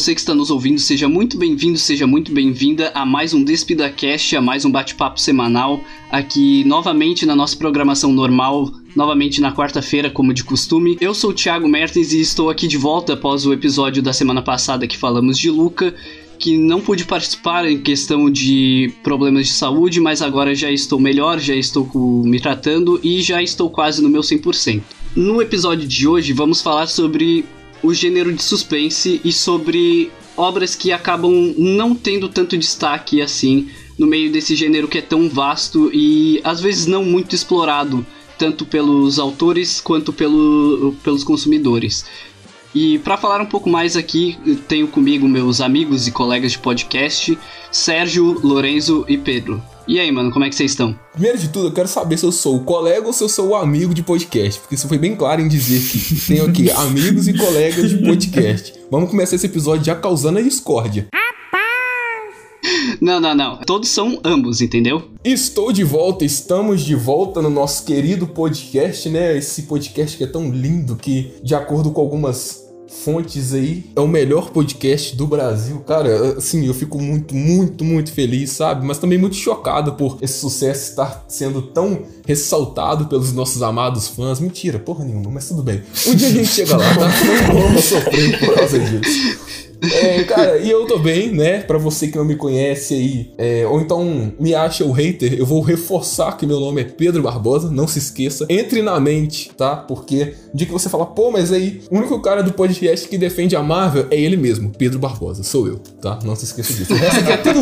você que está nos ouvindo, seja muito bem-vindo, seja muito bem-vinda a mais um DespidaCast, a mais um bate-papo semanal, aqui novamente na nossa programação normal, novamente na quarta-feira, como de costume. Eu sou o Thiago Mertens e estou aqui de volta após o episódio da semana passada que falamos de Luca, que não pude participar em questão de problemas de saúde, mas agora já estou melhor, já estou me tratando e já estou quase no meu 100%. No episódio de hoje vamos falar sobre o gênero de suspense e sobre obras que acabam não tendo tanto destaque assim no meio desse gênero que é tão vasto e às vezes não muito explorado, tanto pelos autores quanto pelo, pelos consumidores. E para falar um pouco mais aqui, tenho comigo meus amigos e colegas de podcast, Sérgio, Lorenzo e Pedro. E aí, mano, como é que vocês estão? Primeiro de tudo, eu quero saber se eu sou o colega ou se eu sou o amigo de podcast, porque isso foi bem claro em dizer que tenho aqui amigos e colegas de podcast. Vamos começar esse episódio já causando a discórdia. Não, não, não. Todos são ambos, entendeu? Estou de volta, estamos de volta no nosso querido podcast, né? Esse podcast que é tão lindo que, de acordo com algumas fontes aí, é o melhor podcast do Brasil. Cara, assim, eu fico muito, muito, muito feliz, sabe? Mas também muito chocado por esse sucesso estar sendo tão ressaltado pelos nossos amados fãs. Mentira, porra nenhuma, mas tudo bem. Um dia a gente chega lá, tá? Não vamos sofrer por causa disso. É, cara, e eu tô bem, né? Pra você que não me conhece aí, é, ou então me acha o hater, eu vou reforçar que meu nome é Pedro Barbosa, não se esqueça. Entre na mente, tá? Porque dia que você fala, pô, mas aí, o único cara do podcast que defende a Marvel é ele mesmo, Pedro Barbosa, sou eu, tá? Não se esqueça disso. O resto aqui é tudo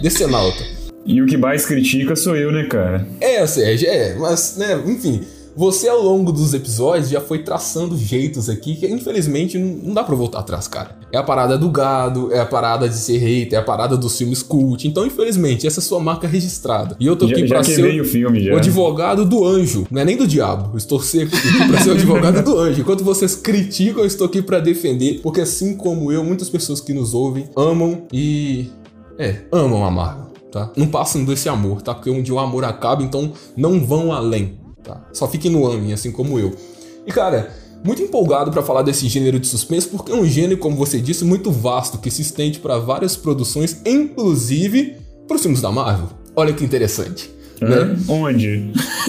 decenalta. E o que mais critica sou eu, né, cara? É, Sérgio, é, mas, né, enfim. Você, ao longo dos episódios, já foi traçando jeitos aqui que, infelizmente, não dá pra voltar atrás, cara. É a parada do gado, é a parada de ser hater, é a parada dos filmes cult. Então, infelizmente, essa é a sua marca registrada. E eu tô aqui já, pra ser o, filme, o advogado do anjo. Não é nem do diabo. Eu estou aqui pra ser o advogado do anjo. Enquanto vocês criticam, eu estou aqui pra defender. Porque, assim como eu, muitas pessoas que nos ouvem amam e. É, amam a Marvel. Tá? Não passam desse amor, tá? Porque dia o amor acaba, então não vão além. Tá? Só fiquem no Amin, assim como eu. E cara, muito empolgado para falar desse gênero de suspense, porque é um gênero, como você disse, muito vasto, que se estende para várias produções, inclusive para os filmes da Marvel. Olha que interessante. Né? Onde?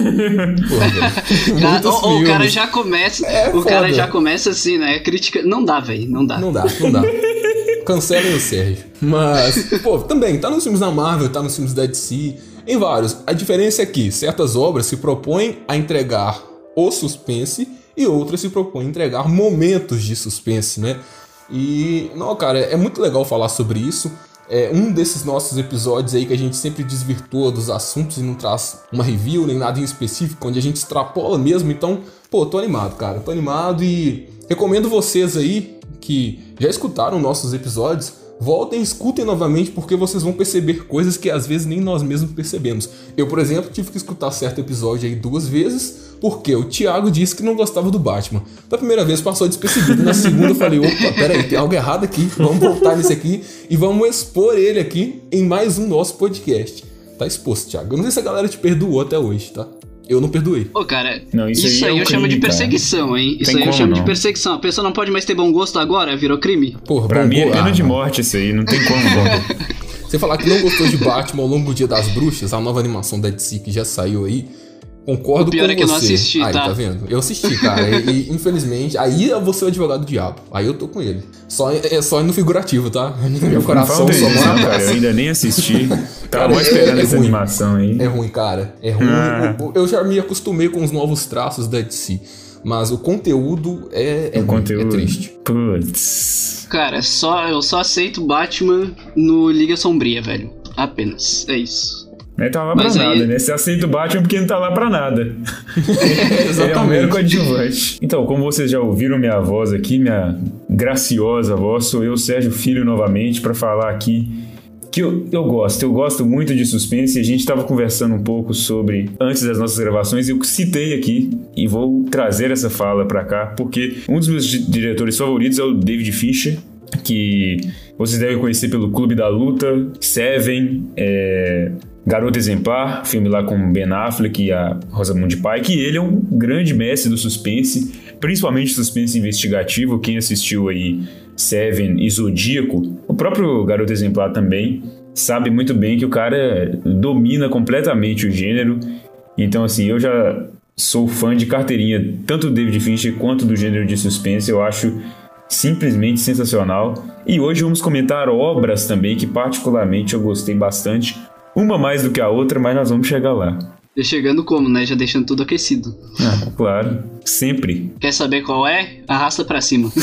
Porra, o, o, cara já começa. É o foda. cara já começa assim, né? Crítica. Não dá, velho. Não dá. Não dá, não dá. Cancelem o Sérgio. Mas, pô, também, tá nos filmes da Marvel, tá nos filmes da DC em vários. A diferença é que certas obras se propõem a entregar o suspense e outras se propõem a entregar momentos de suspense, né? E, não, cara, é muito legal falar sobre isso. É um desses nossos episódios aí que a gente sempre desvirtua dos assuntos e não traz uma review nem nada em específico, onde a gente extrapola mesmo. Então, pô, tô animado, cara. Tô animado e recomendo vocês aí que já escutaram nossos episódios voltem, escutem novamente, porque vocês vão perceber coisas que às vezes nem nós mesmos percebemos. Eu, por exemplo, tive que escutar certo episódio aí duas vezes, porque o Thiago disse que não gostava do Batman. Da primeira vez passou despercebido, na segunda eu falei, opa, peraí, tem algo errado aqui, vamos voltar nisso aqui e vamos expor ele aqui em mais um nosso podcast. Tá exposto, Thiago. Eu não sei se a galera te perdoou até hoje, tá? Eu não perdoei. Ô, cara, não, isso, isso, aí, aí é eu chamo de perseguição, hein? Isso Tem aí eu chamo não. de perseguição. A pessoa não pode mais ter bom gosto agora, virou crime? Porra, Pra bom mim é pena ah, de morte isso aí, não tem como. Você falar que não gostou de Batman ao longo do Dia das Bruxas, a nova animação da DC que já saiu aí, concordo O pior com é que eu você. não assisti, aí, tá? tá vendo? Eu assisti, cara, e, e, infelizmente, aí eu vou ser o advogado do diabo. Aí eu tô com ele. Só, é só no figurativo, tá? Meu coração só isso, cara. Eu ainda nem assisti. Tava mó é- esperando é essa ruim. animação aí. É ruim, cara. É ruim. Ah. Eu já me acostumei com os novos traços da DC. Mas o conteúdo é, é, o ruim, conteúdo. é triste. Putz. Cara, só, eu só aceito Batman no Liga Sombria, velho. Apenas. É isso. Não tá lá Mas pra aí- nada, né? Você aceita o Batman porque não tá lá pra nada. Ele é um mero coadjuvante. Então, como vocês já ouviram minha voz aqui, minha graciosa voz, sou eu, Sérgio Filho, novamente, pra falar aqui que eu, eu gosto, eu gosto muito de suspense. A gente estava conversando um pouco sobre antes das nossas gravações e eu citei aqui e vou trazer essa fala pra cá porque um dos meus di- diretores favoritos é o David Fincher, que vocês devem conhecer pelo Clube da Luta, Seven, é, Garota Exemplar, filme lá com Ben Affleck e a Rosamund Pike, e ele é um grande mestre do suspense, principalmente suspense investigativo. Quem assistiu aí Seven e Zodíaco, o próprio Garoto Exemplar também sabe muito bem que o cara domina completamente o gênero. Então, assim, eu já sou fã de carteirinha, tanto do David Fincher quanto do gênero de suspense. Eu acho simplesmente sensacional. E hoje vamos comentar obras também que, particularmente, eu gostei bastante. Uma mais do que a outra, mas nós vamos chegar lá. Já chegando como, né? Já deixando tudo aquecido. Ah, claro. Sempre. Quer saber qual é? Arrasta para cima.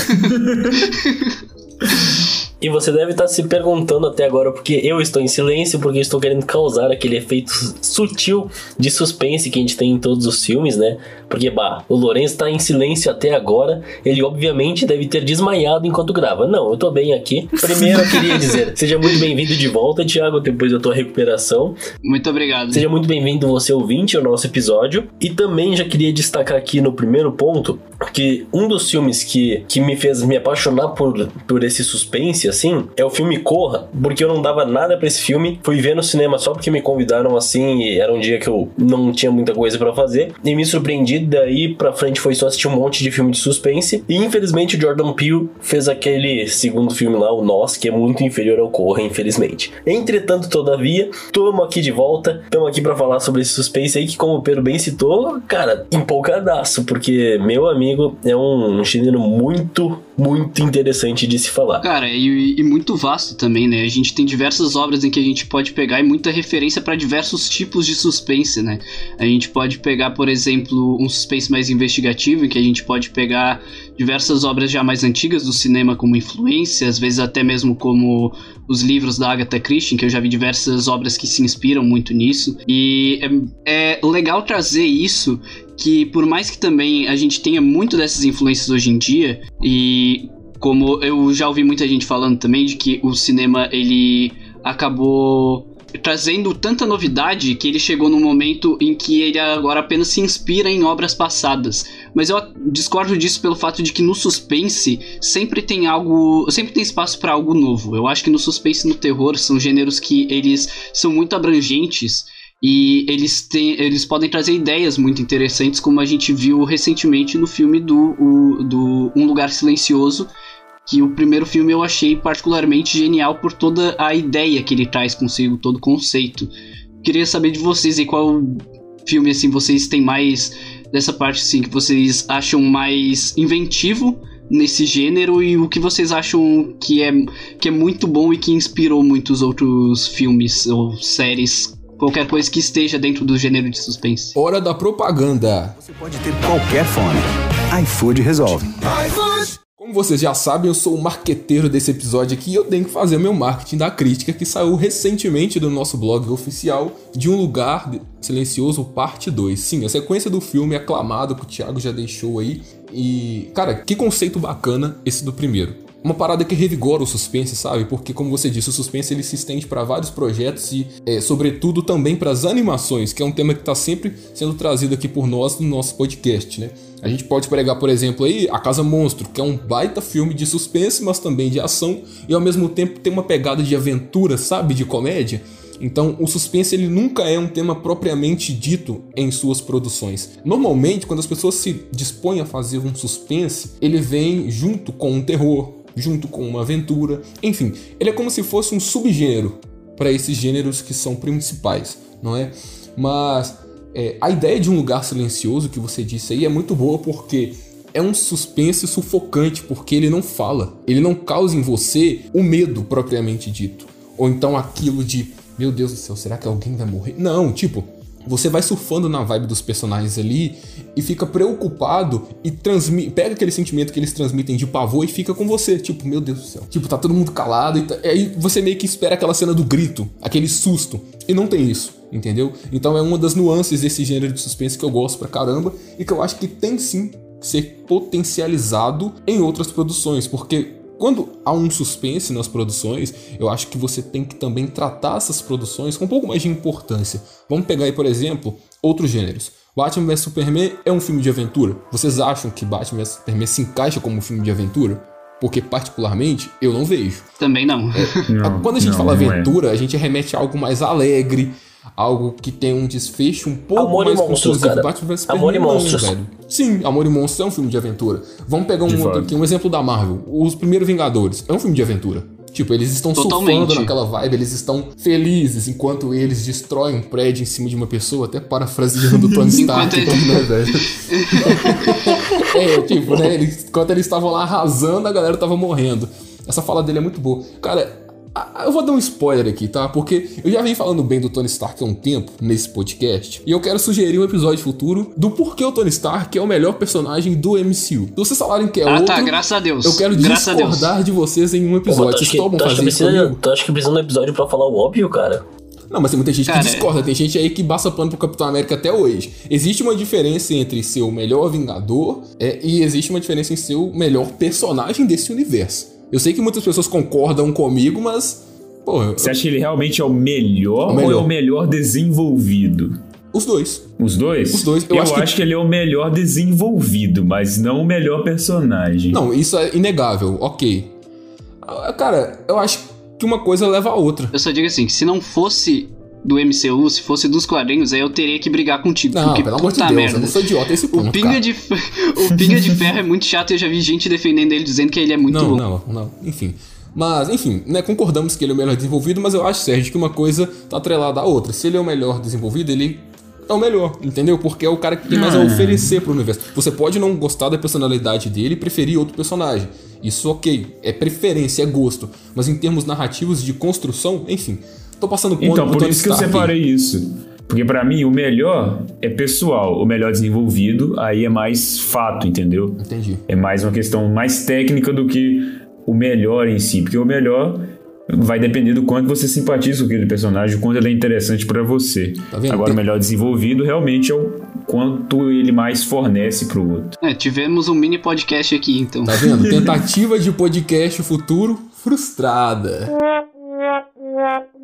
E você deve estar se perguntando até agora porque eu estou em silêncio, porque estou querendo causar aquele efeito sutil de suspense que a gente tem em todos os filmes, né? Porque, bah, o Lourenço está em silêncio até agora, ele obviamente deve ter desmaiado enquanto grava. Não, eu tô bem aqui. Primeiro eu queria dizer, seja muito bem-vindo de volta, Thiago, depois da tua recuperação. Muito obrigado. Seja muito bem-vindo você ouvinte ao nosso episódio. E também já queria destacar aqui no primeiro ponto que um dos filmes que, que me fez me apaixonar por, por esse suspense, assim, é o filme Corra, porque eu não dava nada para esse filme. Fui ver no cinema só porque me convidaram assim, e era um dia que eu não tinha muita coisa para fazer. E me surpreendi, daí pra frente foi só assistir um monte de filme de suspense. E infelizmente o Jordan Peele fez aquele segundo filme lá, o Nós, que é muito inferior ao Corra, infelizmente. Entretanto, todavia, tamo aqui de volta, tamo aqui para falar sobre esse suspense aí, que como o Pedro bem citou, cara, empolgadaço, porque meu amigo é um gênero muito, muito interessante de se falar. Cara, e, e muito vasto também, né? A gente tem diversas obras em que a gente pode pegar e muita referência para diversos tipos de suspense, né? A gente pode pegar, por exemplo, um suspense mais investigativo, em que a gente pode pegar diversas obras já mais antigas do cinema como influência, às vezes até mesmo como os livros da Agatha Christie, que eu já vi diversas obras que se inspiram muito nisso. E é, é legal trazer isso, que por mais que também a gente tenha muito dessas influências hoje em dia, e como eu já ouvi muita gente falando também de que o cinema ele acabou trazendo tanta novidade que ele chegou num momento em que ele agora apenas se inspira em obras passadas. Mas eu discordo disso pelo fato de que no suspense sempre tem algo, sempre tem espaço para algo novo. Eu acho que no suspense e no terror são gêneros que eles são muito abrangentes e eles, têm, eles podem trazer ideias muito interessantes, como a gente viu recentemente no filme do, o, do Um Lugar Silencioso, que o primeiro filme eu achei particularmente genial por toda a ideia que ele traz consigo, todo o conceito. Queria saber de vocês e qual filme assim vocês têm mais dessa parte assim que vocês acham mais inventivo nesse gênero e o que vocês acham que é que é muito bom e que inspirou muitos outros filmes ou séries qualquer coisa que esteja dentro do gênero de suspense. Hora da propaganda. Você pode ter qualquer fone. iFood resolve. iFood! Como vocês já sabem, eu sou o marqueteiro desse episódio aqui e eu tenho que fazer o meu marketing da crítica que saiu recentemente do nosso blog oficial de Um Lugar Silencioso Parte 2. Sim, a sequência do filme aclamado que o Thiago já deixou aí. E, cara, que conceito bacana esse do primeiro uma parada que revigora o suspense, sabe? Porque, como você disse, o suspense ele se estende para vários projetos e, é, sobretudo, também para as animações, que é um tema que está sempre sendo trazido aqui por nós no nosso podcast, né? A gente pode pregar, por exemplo, aí A Casa Monstro, que é um baita filme de suspense, mas também de ação e ao mesmo tempo tem uma pegada de aventura, sabe? De comédia. Então, o suspense ele nunca é um tema propriamente dito em suas produções. Normalmente, quando as pessoas se dispõem a fazer um suspense, ele vem junto com um terror, junto com uma aventura. Enfim, ele é como se fosse um subgênero para esses gêneros que são principais, não é? Mas é, a ideia de um lugar silencioso que você disse aí é muito boa porque é um suspense sufocante, porque ele não fala, ele não causa em você o medo propriamente dito. Ou então aquilo de, meu Deus do céu, será que alguém vai morrer? Não, tipo, você vai surfando na vibe dos personagens ali e fica preocupado e transmite, pega aquele sentimento que eles transmitem de pavor e fica com você, tipo, meu Deus do céu. Tipo, tá todo mundo calado e tá, aí você meio que espera aquela cena do grito, aquele susto, e não tem isso, entendeu? Então é uma das nuances desse gênero de suspense que eu gosto pra caramba e que eu acho que tem sim ser potencializado em outras produções, porque quando há um suspense nas produções, eu acho que você tem que também tratar essas produções com um pouco mais de importância. Vamos pegar aí, por exemplo, outros gêneros. Batman vs Superman é um filme de aventura. Vocês acham que Batman vs Superman se encaixa como um filme de aventura? Porque, particularmente, eu não vejo. Também não. É, não quando a gente não, fala não é. aventura, é. a gente remete a algo mais alegre, algo que tem um desfecho um pouco Amor e mais Monstros, conclusivo. Batman vs Amor e Superman, não, Monstros. velho. Sim, Amor e Monstros é um filme de aventura. Vamos pegar um De outro aqui, um exemplo da Marvel. Os primeiros Vingadores é um filme de aventura. Tipo, eles estão Totalmente. surfando naquela vibe, eles estão felizes enquanto eles destroem um prédio em cima de uma pessoa, até parafraseando o Tony Stark, né, velho? é, tipo, né? Eles, enquanto eles estavam lá arrasando, a galera tava morrendo. Essa fala dele é muito boa. Cara, eu vou dar um spoiler aqui, tá? Porque eu já venho falando bem do Tony Stark há um tempo nesse podcast. E eu quero sugerir um episódio futuro do porquê o Tony Stark é o melhor personagem do MCU. Se vocês falarem que é Ah, outro, tá, graças a Deus. eu quero graças discordar de vocês em um Pô, episódio. tu Vocês que, topam tu acha que fazer isso precisa, comigo? tu acha que precisa de um episódio pra falar o óbvio, cara? Não, mas tem muita gente Cara, que discorda. Tem gente aí que passa pano pro Capitão América até hoje. Existe uma diferença entre ser o melhor Vingador é, e existe uma diferença em ser o melhor personagem desse universo. Eu sei que muitas pessoas concordam comigo, mas. Porra, Você acha que ele realmente é o melhor, O melhor. ou é o melhor desenvolvido? os dois. Os dois? Os dois. Eu Eu, acho acho, que- que... ele é o melhor desenvolvido, mas não o melhor personagem. Não, isso é inegável, ok. Ah, Cara, eu acho que uma coisa leva a outra. Eu só digo assim, que se não fosse do MCU, se fosse dos quadrinhos, aí eu teria que brigar contigo. Não, porque, pelo amor de Deus, merda. eu não sou idiota esse ponto. O Pinga, cara. de, o Pinga de Ferro é muito chato e eu já vi gente defendendo ele, dizendo que ele é muito Não, louco. não, não. Enfim. Mas, enfim, né, concordamos que ele é o melhor desenvolvido, mas eu acho, Sérgio, que uma coisa tá atrelada à outra. Se ele é o melhor desenvolvido, ele é o melhor, entendeu? Porque é o cara que tem mais a oferecer pro universo. Você pode não gostar da personalidade dele e preferir outro personagem. Isso ok, é preferência, é gosto. Mas em termos narrativos de construção, enfim. Tô passando ponto Então, por Tony isso que eu separei isso. Porque pra mim o melhor é pessoal, o melhor desenvolvido, aí é mais fato, entendeu? Entendi. É mais uma questão mais técnica do que o melhor em si, porque o melhor vai depender do quanto você simpatiza com aquele personagem, o quanto ele é interessante pra você. Tá vendo? Agora Tem- o melhor desenvolvido realmente é o quanto ele mais fornece pro outro. É, tivemos um mini podcast aqui, então. Tá vendo? Tentativa de podcast futuro frustrada.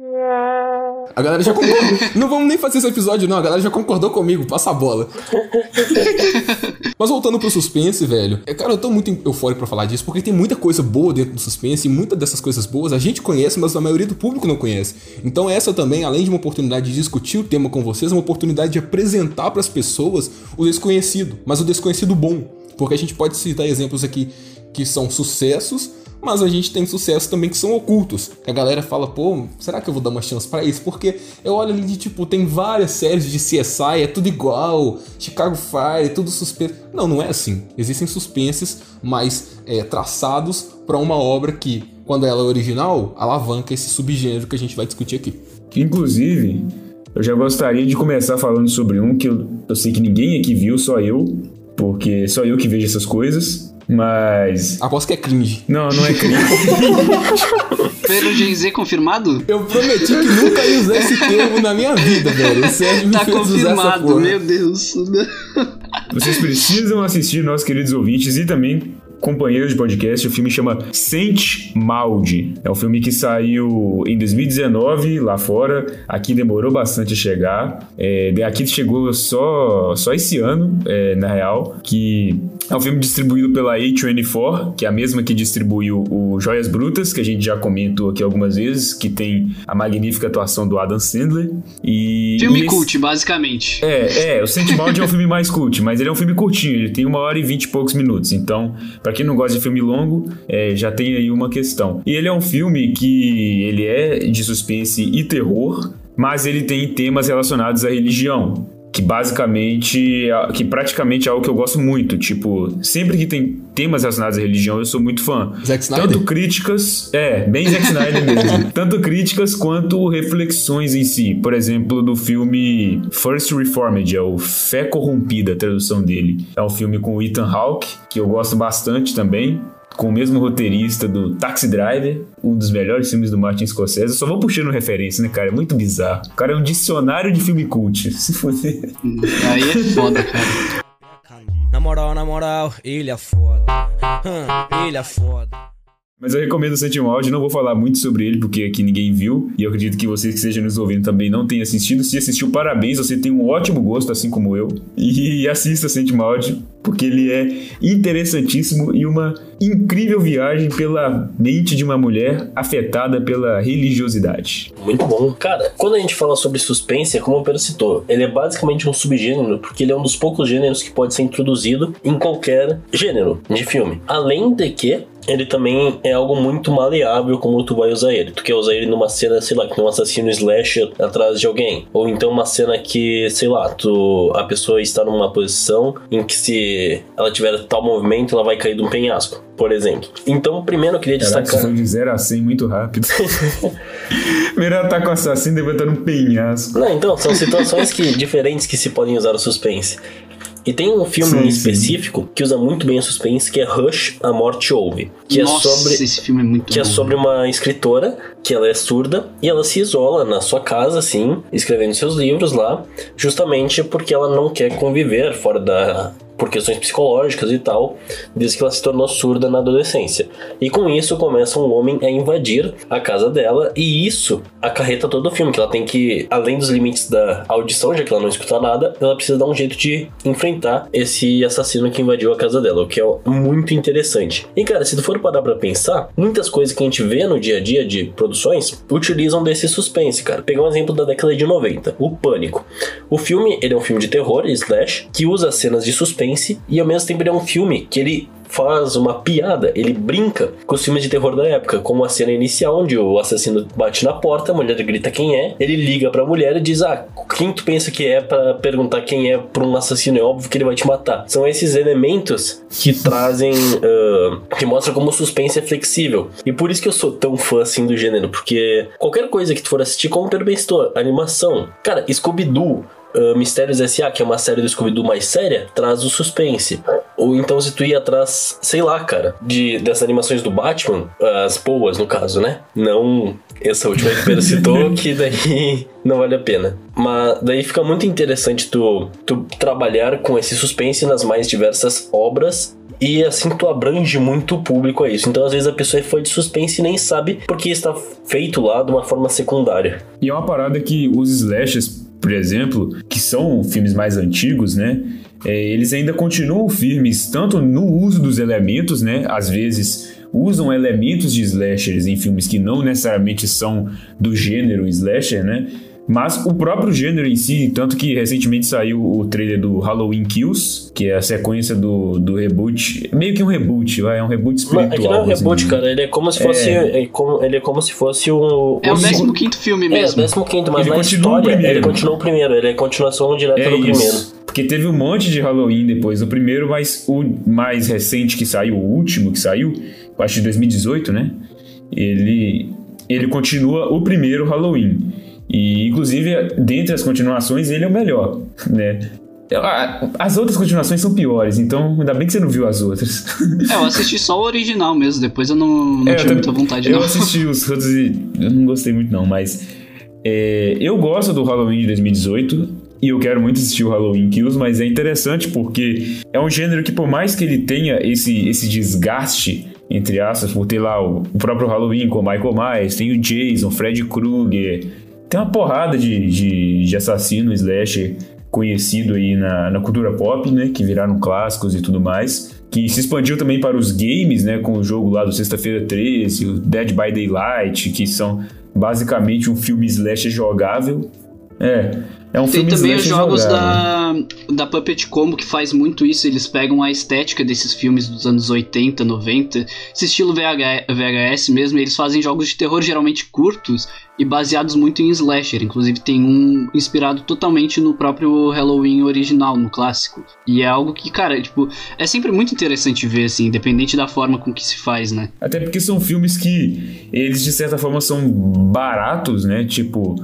A galera já concordou. Não vamos nem fazer esse episódio, não. A galera já concordou comigo. Passa a bola. Mas voltando pro suspense, velho. é, Cara, eu tô muito eufórico pra falar disso, porque tem muita coisa boa dentro do suspense, e muitas dessas coisas boas a gente conhece, mas a maioria do público não conhece. Então essa também, além de uma oportunidade de discutir o tema com vocês, é uma oportunidade de apresentar pras pessoas o desconhecido, mas o desconhecido bom. Porque a gente pode citar exemplos aqui que são sucessos, mas a gente tem sucessos também que são ocultos. Que a galera fala, pô, será que eu vou dar uma chance pra isso? Porque eu olho ali de tipo, tem várias séries de CSI, é tudo igual, Chicago Fire, tudo suspense. Não, não é assim. Existem suspenses mais é, traçados pra uma obra que, quando ela é original, alavanca esse subgênero que a gente vai discutir aqui. Inclusive, eu já gostaria de começar falando sobre um que eu, eu sei que ninguém aqui viu, só eu, porque só eu que vejo essas coisas, mas. Aposto que é cringe. Não, não é crime. Pelo Gen Z confirmado? Eu prometi que nunca ia usar esse termo na minha vida, velho. O Sérgio me Tá fez usar essa confirmado, porra. meu Deus. Vocês precisam assistir, nossos queridos ouvintes, e também companheiros de podcast. O filme chama Saint Maud. É um filme que saiu em 2019 lá fora. Aqui demorou bastante a chegar. É, aqui chegou só, só esse ano, é, na real. Que é um filme distribuído pela A24, que é a mesma que distribuiu o Joias Brutas, que a gente já comentou aqui algumas vezes, que tem a magnífica atuação do Adam Sandler. E, Filme e esse- cult, basicamente. é, é, o Maud é um filme mais cult, mas ele é um filme curtinho, ele tem uma hora e vinte e poucos minutos. Então, pra quem não gosta de filme longo, é, já tem aí uma questão. E ele é um filme que ele é de suspense e terror, mas ele tem temas relacionados à religião. Que basicamente, é- que praticamente é algo que eu gosto muito. Tipo, sempre que tem temas relacionados à religião, eu sou muito fã. Zack Snyder? Tanto críticas, é, bem Zack Snyder mesmo. Tanto críticas quanto reflexões em si. Por exemplo, do filme First Reformed, é o Fé Corrompida, a tradução dele. É um filme com o Ethan Hawke, que eu gosto bastante também. Com o mesmo roteirista do Taxi Driver, um dos melhores filmes do Martin Scorsese. Eu só vou puxando referência, né, cara? É muito bizarro. O cara é um dicionário de filme cult. Se foder. Aí é foda, cara. Na moral, na moral, ele é foda. Hum, ele é foda. Mas eu recomendo o Sétimo Áudio, não vou falar muito sobre ele, porque aqui ninguém viu, e eu acredito que vocês que estejam nos ouvindo também não tenham assistido. Se assistiu, parabéns, você tem um ótimo gosto, assim como eu. E assista Sétimo Áudio, porque ele é interessantíssimo e uma incrível viagem pela mente de uma mulher afetada pela religiosidade. Muito bom. Cara, quando a gente fala sobre suspense, é como o Pedro citou, ele é basicamente um subgênero, porque ele é um dos poucos gêneros que pode ser introduzido em qualquer gênero de filme. Além de que ele também é algo muito maleável como tu vai usar ele. Tu quer usar ele numa cena, sei lá, que tem um assassino slasher atrás de alguém. Ou então uma cena que, sei lá, tu, a pessoa está numa posição em que se ela tiver tal movimento, ela vai cair de um penhasco por exemplo. Então, primeiro eu queria Caraca, destacar. foi de 0 a 100 muito rápido. primeiro ela tá com o assassino levantando um penhasco. Não, então, são situações que, diferentes que se podem usar o suspense. E tem um filme Sim, em específico que usa muito bem o suspense, que é Rush, A Morte Ouve. Que Nossa, é sobre esse filme é muito que é bom. sobre uma escritora que ela é surda e ela se isola na sua casa, assim, escrevendo seus livros lá, justamente porque ela não quer conviver fora da por questões psicológicas e tal, desde que ela se tornou surda na adolescência. E com isso começa um homem a invadir a casa dela e isso acarreta todo o filme, que ela tem que, além dos limites da audição, já que ela não escuta nada, ela precisa dar um jeito de enfrentar esse assassino que invadiu a casa dela, o que é muito interessante. E cara, se tu for parar pra pensar, muitas coisas que a gente vê no dia a dia de produções utilizam desse suspense, cara. Pegar um exemplo da década de 90, o Pânico. O filme, ele é um filme de terror, slash, que usa cenas de suspense e ao mesmo tempo ele é um filme que ele faz uma piada, ele brinca com os filmes de terror da época, como a cena inicial onde o assassino bate na porta, a mulher grita quem é, ele liga pra mulher e diz: "Ah, quem tu pensa que é para perguntar quem é pra um assassino, é óbvio que ele vai te matar". São esses elementos que trazem uh, que mostram como o suspense é flexível. E por isso que eu sou tão fã assim do gênero, porque qualquer coisa que tu for assistir, como Pedro bem animação, cara, Scooby-Doo Uh, Mistérios S.A., que é uma série do Scooby-Doo mais séria, traz o suspense. Ou então se tu ir atrás, sei lá, cara, de, dessas animações do Batman, as boas no caso, né? Não essa última que o Pedro citou, que daí não vale a pena. Mas daí fica muito interessante tu, tu trabalhar com esse suspense nas mais diversas obras e assim tu abrange muito o público a isso. Então às vezes a pessoa é fã de suspense e nem sabe porque está feito lá de uma forma secundária. E é uma parada que os slashers, por exemplo, que são filmes mais antigos, né? É, eles ainda continuam firmes tanto no uso dos elementos, né? Às vezes usam elementos de slashers em filmes que não necessariamente são do gênero slasher, né? Mas o próprio gênero em si, tanto que recentemente saiu o trailer do Halloween Kills, que é a sequência do, do reboot, meio que um reboot, vai, é um reboot espiritual. Mas é que não é um reboot, assim. cara, ele é como se fosse, É. é como- ele é como se fosse um É o segundo- 15 filme É, mesmo. o 15 mas Ele na continua o história primeiro. ele continua o primeiro, ele é continuação direta É do primeiro. isso. Porque teve um monte de Halloween depois do primeiro, mas o mais recente que saiu, o último que saiu, acho de 2018, né? Ele, ele continua o primeiro Halloween. E, inclusive, dentre as continuações, ele é o melhor, né? As outras continuações são piores, então ainda bem que você não viu as outras. É, eu assisti só o original mesmo, depois eu não, não É, eu tive muita vontade Eu não. assisti os outros e eu não gostei muito não, mas é, eu gosto do Halloween de 2018 e eu quero muito assistir o Halloween Kills, mas é interessante porque é um gênero que por mais que ele tenha esse, esse desgaste entre aspas, por ter lá o, o próprio Halloween com o Michael Myers, tem o Jason, Fred Krueger, tem uma porrada de, de, de assassino slasher conhecido aí na, na cultura pop, né, que viraram clássicos e tudo mais, que se expandiu também para os games, né, com o jogo lá do Sexta-feira 13, o Dead by Daylight, que são basicamente um filme slasher jogável. É, é um Tem também os jogos da, da Puppet Combo que faz muito isso, eles pegam a estética desses filmes dos anos 80, 90, esse estilo VH, VHS mesmo, eles fazem jogos de terror geralmente curtos e baseados muito em slasher. Inclusive tem um inspirado totalmente no próprio Halloween original, no clássico. E é algo que, cara, tipo, é sempre muito interessante ver, assim, independente da forma com que se faz, né? Até porque são filmes que eles de certa forma são baratos, né? Tipo,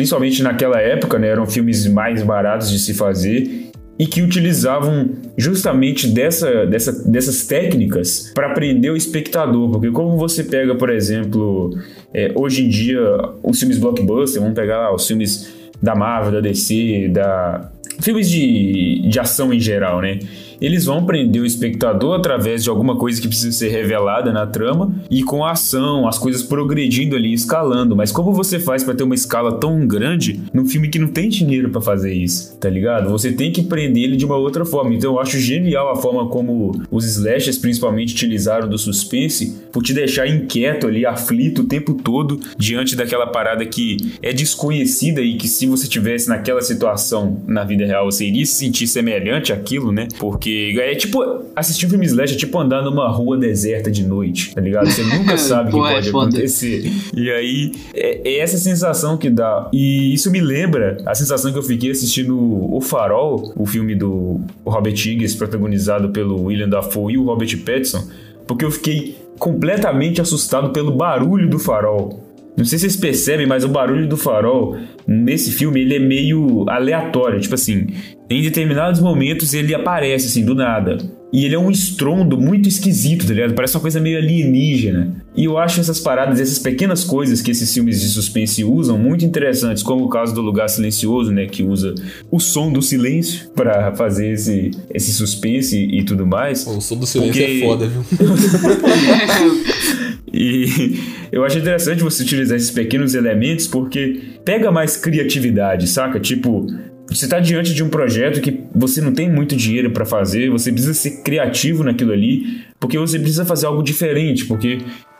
principalmente naquela época, né? Eram filmes mais baratos de se fazer e que utilizavam justamente dessa, dessa, dessas técnicas para prender o espectador. Porque como você pega, por exemplo, é, hoje em dia os filmes blockbuster, vamos pegar lá os filmes da Marvel, da DC, da filmes de, de ação em geral, né? Eles vão prender o espectador através de alguma coisa que precisa ser revelada na trama e com a ação, as coisas progredindo ali, escalando. Mas como você faz para ter uma escala tão grande num filme que não tem dinheiro para fazer isso, tá ligado? Você tem que prender ele de uma outra forma. Então eu acho genial a forma como os slashers principalmente utilizaram do suspense por te deixar inquieto ali, aflito o tempo todo diante daquela parada que é desconhecida e que se você tivesse naquela situação na vida real, você iria se sentir semelhante àquilo, né? Porque é tipo assistir um filme slash, é tipo andar numa rua deserta de noite, tá ligado? Você nunca sabe o que pode é acontecer. E aí é, é essa sensação que dá. E isso me lembra a sensação que eu fiquei assistindo O Farol, o filme do Robert Higgins, protagonizado pelo William Dafoe e o Robert Pattinson, porque eu fiquei completamente assustado pelo barulho do farol. Não sei se vocês percebem, mas o barulho do farol nesse filme ele é meio aleatório. Tipo assim, em determinados momentos ele aparece assim, do nada. E ele é um estrondo muito esquisito, tá ligado? Parece uma coisa meio alienígena. E eu acho essas paradas, essas pequenas coisas que esses filmes de suspense usam muito interessantes, como o caso do Lugar Silencioso, né? Que usa o som do silêncio para fazer esse, esse suspense e tudo mais. o som do silêncio porque... é foda, viu? E eu acho interessante você utilizar esses pequenos elementos porque pega mais criatividade, saca? Tipo, você está diante de um projeto que você não tem muito dinheiro para fazer, você precisa ser criativo naquilo ali, porque você precisa fazer algo diferente, porque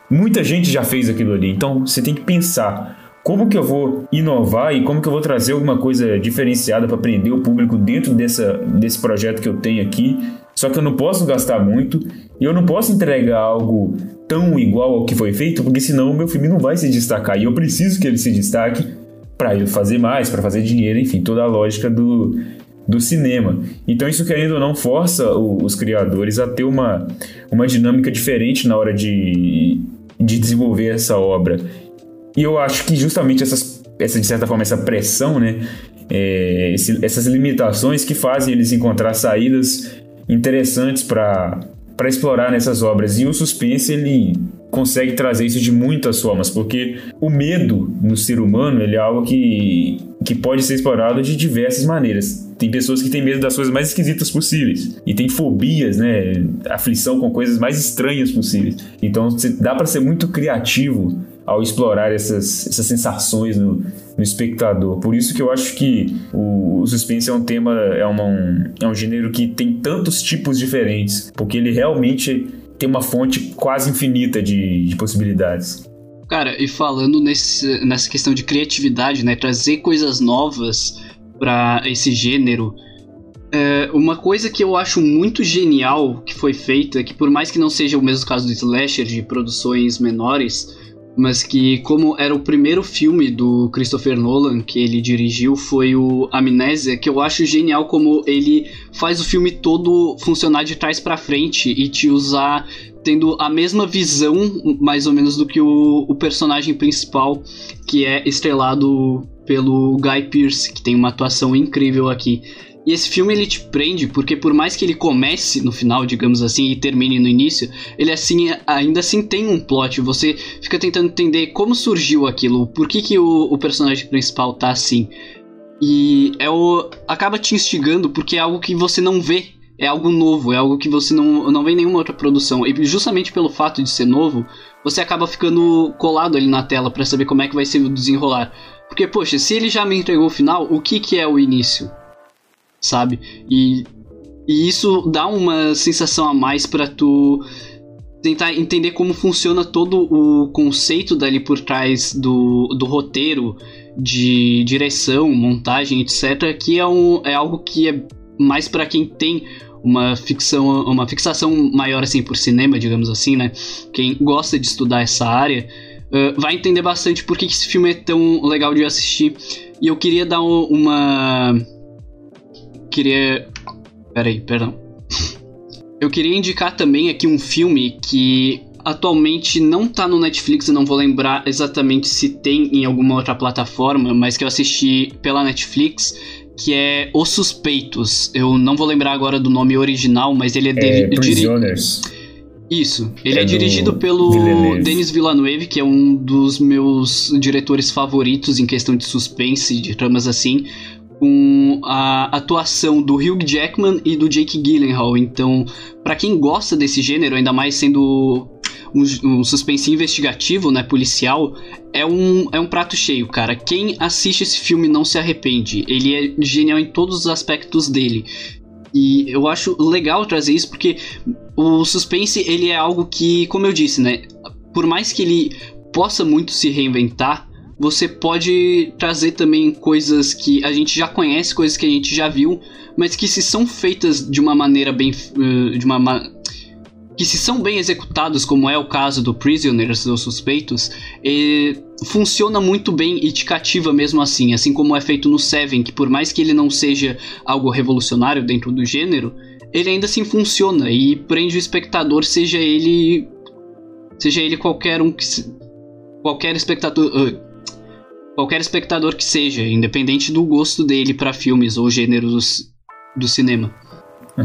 muita gente já fez aquilo ali. Então você tem que pensar como que eu vou inovar e como que eu vou trazer alguma coisa diferenciada para prender o público dentro dessa, desse projeto que eu tenho aqui. Só que eu não posso gastar muito e eu não posso entregar algo tão igual ao que foi feito, porque senão o meu filme não vai se destacar. E eu preciso que ele se destaque para fazer mais, para fazer dinheiro, enfim, toda a lógica do, do cinema. Então isso querendo ou não força o, os criadores a ter uma, uma dinâmica diferente na hora de, de desenvolver essa obra. E eu acho que justamente essas, essa de certa forma essa pressão, né, é, esse, essas limitações que fazem eles encontrar saídas interessantes para explorar nessas obras. E o suspense ele consegue trazer isso de muitas formas, porque o medo no ser humano ele é algo que, que pode ser explorado de diversas maneiras. Tem pessoas que têm medo das coisas mais esquisitas possíveis e tem fobias, né, aflição com coisas mais estranhas possíveis. Então dá para ser muito criativo ao explorar essas, essas sensações no, no espectador. Por isso que eu acho que o, o suspense é um tema, é, uma, um, é um gênero que tem tantos tipos diferentes, porque ele realmente tem uma fonte quase infinita de, de possibilidades. Cara, e falando nesse, nessa questão de criatividade, né, trazer coisas novas para esse gênero, é, uma coisa que eu acho muito genial que foi feita, que por mais que não seja o mesmo caso do slasher de produções menores, mas que como era o primeiro filme do Christopher Nolan que ele dirigiu foi o Amnésia, que eu acho genial como ele faz o filme todo funcionar de trás para frente e te usar tendo a mesma visão mais ou menos do que o, o personagem principal que é estrelado pelo Guy Pearce, que tem uma atuação incrível aqui. E esse filme ele te prende porque por mais que ele comece no final, digamos assim, e termine no início, ele assim ainda assim tem um plot. Você fica tentando entender como surgiu aquilo, por que, que o, o personagem principal tá assim. E é o acaba te instigando porque é algo que você não vê, é algo novo, é algo que você não, não vê em nenhuma outra produção. E justamente pelo fato de ser novo, você acaba ficando colado ali na tela para saber como é que vai ser o desenrolar. Porque, poxa, se ele já me entregou o final, o que, que é o início? Sabe? E, e isso dá uma sensação a mais para tu tentar entender como funciona todo o conceito dali por trás do, do roteiro, de direção, montagem, etc. Que é, um, é algo que é mais para quem tem uma ficção, uma fixação maior assim por cinema, digamos assim, né? Quem gosta de estudar essa área uh, vai entender bastante por que esse filme é tão legal de assistir. E eu queria dar uma queria. Peraí, perdão. Eu queria indicar também aqui um filme que atualmente não tá no Netflix, eu não vou lembrar exatamente se tem em alguma outra plataforma, mas que eu assisti pela Netflix, que é Os Suspeitos. Eu não vou lembrar agora do nome original, mas ele é... é Prisoners. Isso, ele é, é dirigido pelo Villeneuve. Denis Villeneuve, que é um dos meus diretores favoritos em questão de suspense, de tramas assim com a atuação do Hugh Jackman e do Jake Gyllenhaal. Então, para quem gosta desse gênero, ainda mais sendo um, um, suspense investigativo, né, policial, é um, é um prato cheio, cara. Quem assiste esse filme não se arrepende. Ele é genial em todos os aspectos dele. E eu acho legal trazer isso porque o suspense, ele é algo que, como eu disse, né, por mais que ele possa muito se reinventar, você pode trazer também coisas que a gente já conhece, coisas que a gente já viu, mas que se são feitas de uma maneira bem. Eh, de uma. que se são bem executados, como é o caso do Prisoners, dos Suspeitos, eh, funciona muito bem e te cativa mesmo assim, assim como é feito no Seven, que por mais que ele não seja algo revolucionário dentro do gênero, ele ainda assim funciona e prende o espectador, seja ele seja ele qualquer um que qualquer espectador uh, qualquer espectador que seja, independente do gosto dele para filmes ou gêneros do cinema.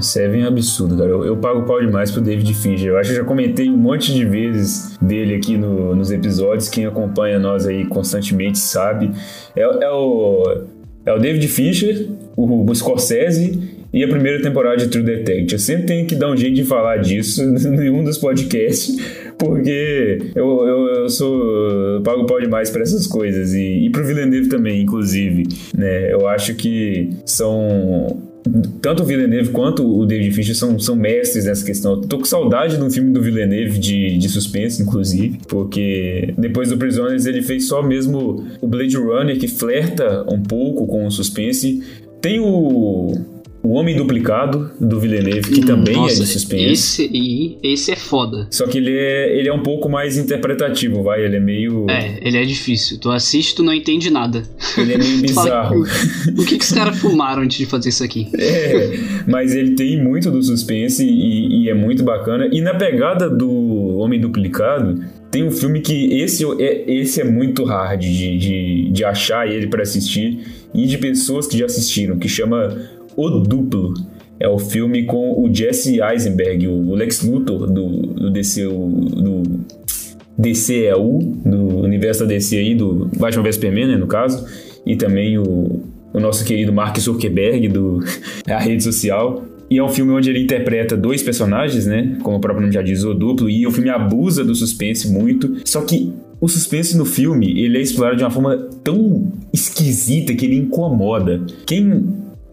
Seven é absurdo, cara. Eu, eu, pago pau demais pro David Fincher. Eu acho que já comentei um monte de vezes dele aqui no, nos episódios. Quem acompanha nós aí constantemente sabe. É, é o, é o David Fincher, o, o Scorsese e a primeira temporada de True Detective. Eu sempre tenho que dar um jeito de falar disso em um dos podcasts, porque eu, eu, eu sou. Eu pago pau demais para essas coisas. E, e pro Villeneuve também, inclusive. Né? Eu acho que são tanto o Villeneuve quanto o David Fincher são, são mestres nessa questão. Eu tô com saudade de um filme do Villeneuve de, de suspense, inclusive, porque depois do Prisoners ele fez só mesmo o Blade Runner, que flerta um pouco com o suspense. Tem o o Homem Duplicado, do Villeneuve, que também Nossa, é de suspense. Esse, esse é foda. Só que ele é, ele é um pouco mais interpretativo, vai? Ele é meio. É, ele é difícil. Tu assiste, tu não entende nada. Ele é meio bizarro. Fala, o que, que os caras fumaram antes de fazer isso aqui? É, mas ele tem muito do suspense e, e é muito bacana. E na pegada do Homem Duplicado, tem um filme que esse é, esse é muito hard de, de, de achar ele para assistir e de pessoas que já assistiram, que chama o Duplo. É o filme com o Jesse Eisenberg, o Lex Luthor do, do DC, do DCEU, do universo da DC aí, do Batman vs Superman, né, no caso, e também o, o nosso querido Mark Zuckerberg, do a rede social. E é um filme onde ele interpreta dois personagens, né? Como o próprio nome já diz, o duplo. E o filme abusa do suspense muito. Só que o suspense no filme, ele é explorado de uma forma tão esquisita que ele incomoda. Quem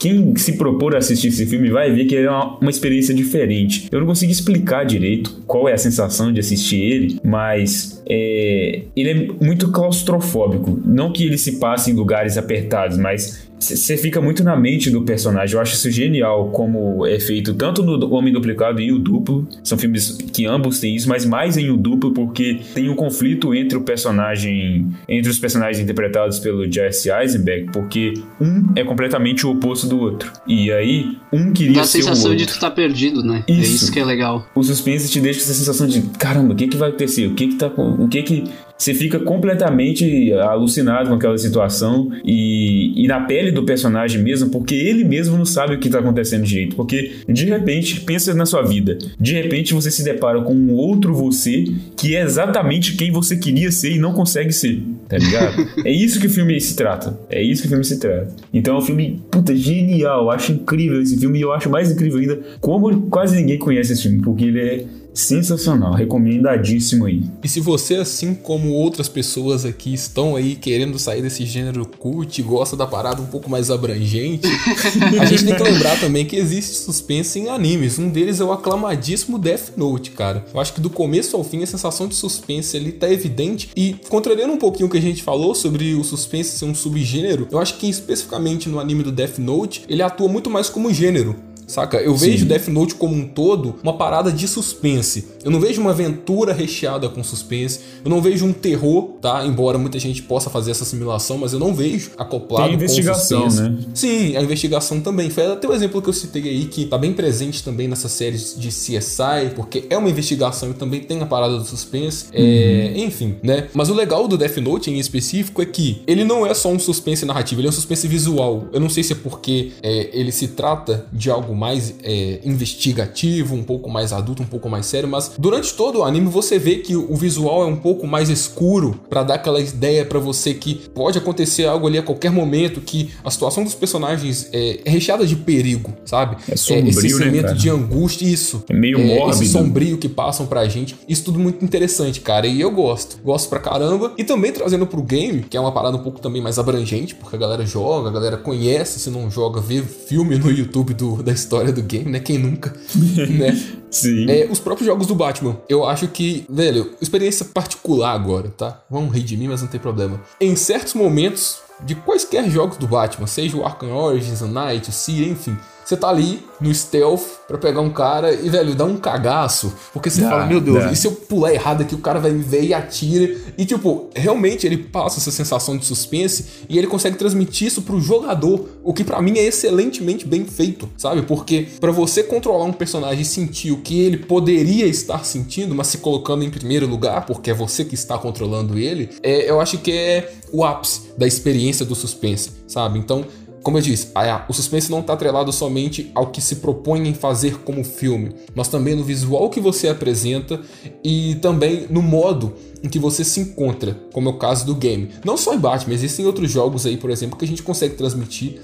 quem se propor a assistir esse filme vai ver que é uma, uma, experiência diferente. Eu não consigo explicar direito qual é a sensação de assistir ele, mas é, ele é muito claustrofóbico. Não que ele se passe em lugares apertados, mas você fica muito na mente do personagem. Eu acho isso genial, como é feito tanto no Homem Duplicado e o Duplo. São filmes que ambos têm isso, mas mais em o Duplo, porque tem um conflito entre o personagem, entre os personagens interpretados pelo Jesse Eisenberg, porque um é completamente o oposto do outro. E aí, um queria Dá ser. Dá a sensação de tu tá perdido, né? É isso. É isso que é legal. O suspense te deixa com essa sensação de caramba, o que que vai acontecer? O que que tá. O que que você fica completamente alucinado com aquela situação e, e na pele do personagem mesmo, porque ele mesmo não sabe o que está acontecendo direito. Porque de repente, pensa na sua vida, de repente você se depara com um outro você que é exatamente quem você queria ser e não consegue ser, tá ligado? é isso que o filme se trata. É isso que o filme se trata. Então é um filme, puta, genial. Eu acho incrível esse filme e eu acho mais incrível ainda como quase ninguém conhece esse filme, porque ele é Sensacional, recomendadíssimo aí. E se você, assim como outras pessoas aqui, estão aí querendo sair desse gênero cult, gosta da parada um pouco mais abrangente, a gente tem que lembrar também que existe suspense em animes. Um deles é o aclamadíssimo Death Note, cara. Eu acho que do começo ao fim a sensação de suspense ali tá evidente. E contrariando um pouquinho o que a gente falou sobre o suspense ser um subgênero, eu acho que especificamente no anime do Death Note, ele atua muito mais como gênero. Saca? Eu Sim. vejo Death Note como um todo uma parada de suspense. Eu não vejo uma aventura recheada com suspense. Eu não vejo um terror, tá? Embora muita gente possa fazer essa assimilação, mas eu não vejo acoplado Tem investigação, com suspense. né? Sim, a investigação também. Foi até o exemplo que eu citei aí, que tá bem presente também nessas séries de CSI, porque é uma investigação e também tem a parada do suspense. É, uhum. É, enfim, né? Mas o legal do Death Note em específico é que ele não é só um suspense narrativo, ele é um suspense visual. Eu não sei se é porque é, ele se trata de algo mais é, investigativo, um pouco mais adulto, um pouco mais sério, mas durante todo o anime você vê que o visual é um pouco mais escuro para dar aquela ideia para você que pode acontecer algo ali a qualquer momento, que a situação dos personagens é, é recheada de perigo, sabe? É sombrio, esse né, sentimento cara? de angústia, isso. É meio mórbido. Esse sombrio que passam pra gente. Isso tudo muito interessante, cara. E eu gosto. Gosto pra caramba. E também trazendo pro game, que é uma parada um pouco também mais abrangente, porque a galera joga, a galera conhece, se não joga, vê filme no YouTube do, da história do game, né? Quem nunca, né? Sim. É, os próprios jogos do Batman. Eu acho que, velho, experiência particular agora, tá? Vão rir de mim, mas não tem problema. Em certos momentos de quaisquer jogos do Batman, seja o Arkham Origins, o Knight, o Sea, enfim, você tá ali no stealth pra pegar um cara e, velho, dá um cagaço. Porque você Dá, fala, meu Deus, dá. e se eu pular errado aqui, o cara vai me ver e atira. E, tipo, realmente ele passa essa sensação de suspense e ele consegue transmitir isso pro jogador. O que pra mim é excelentemente bem feito, sabe? Porque pra você controlar um personagem e sentir o que ele poderia estar sentindo, mas se colocando em primeiro lugar, porque é você que está controlando ele, é, eu acho que é o ápice da experiência do suspense, sabe? Então, como eu disse, a- o suspense não está atrelado somente ao que se propõe em fazer como filme, mas também no visual que você apresenta e também no modo em que você se encontra, como é o caso do game. Não só em Batman, existem outros jogos aí, por exemplo, que a gente consegue transmitir.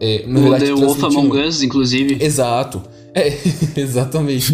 É, na O verdade, The Wolf Among. Us, inclusive. Exato. É, exatamente.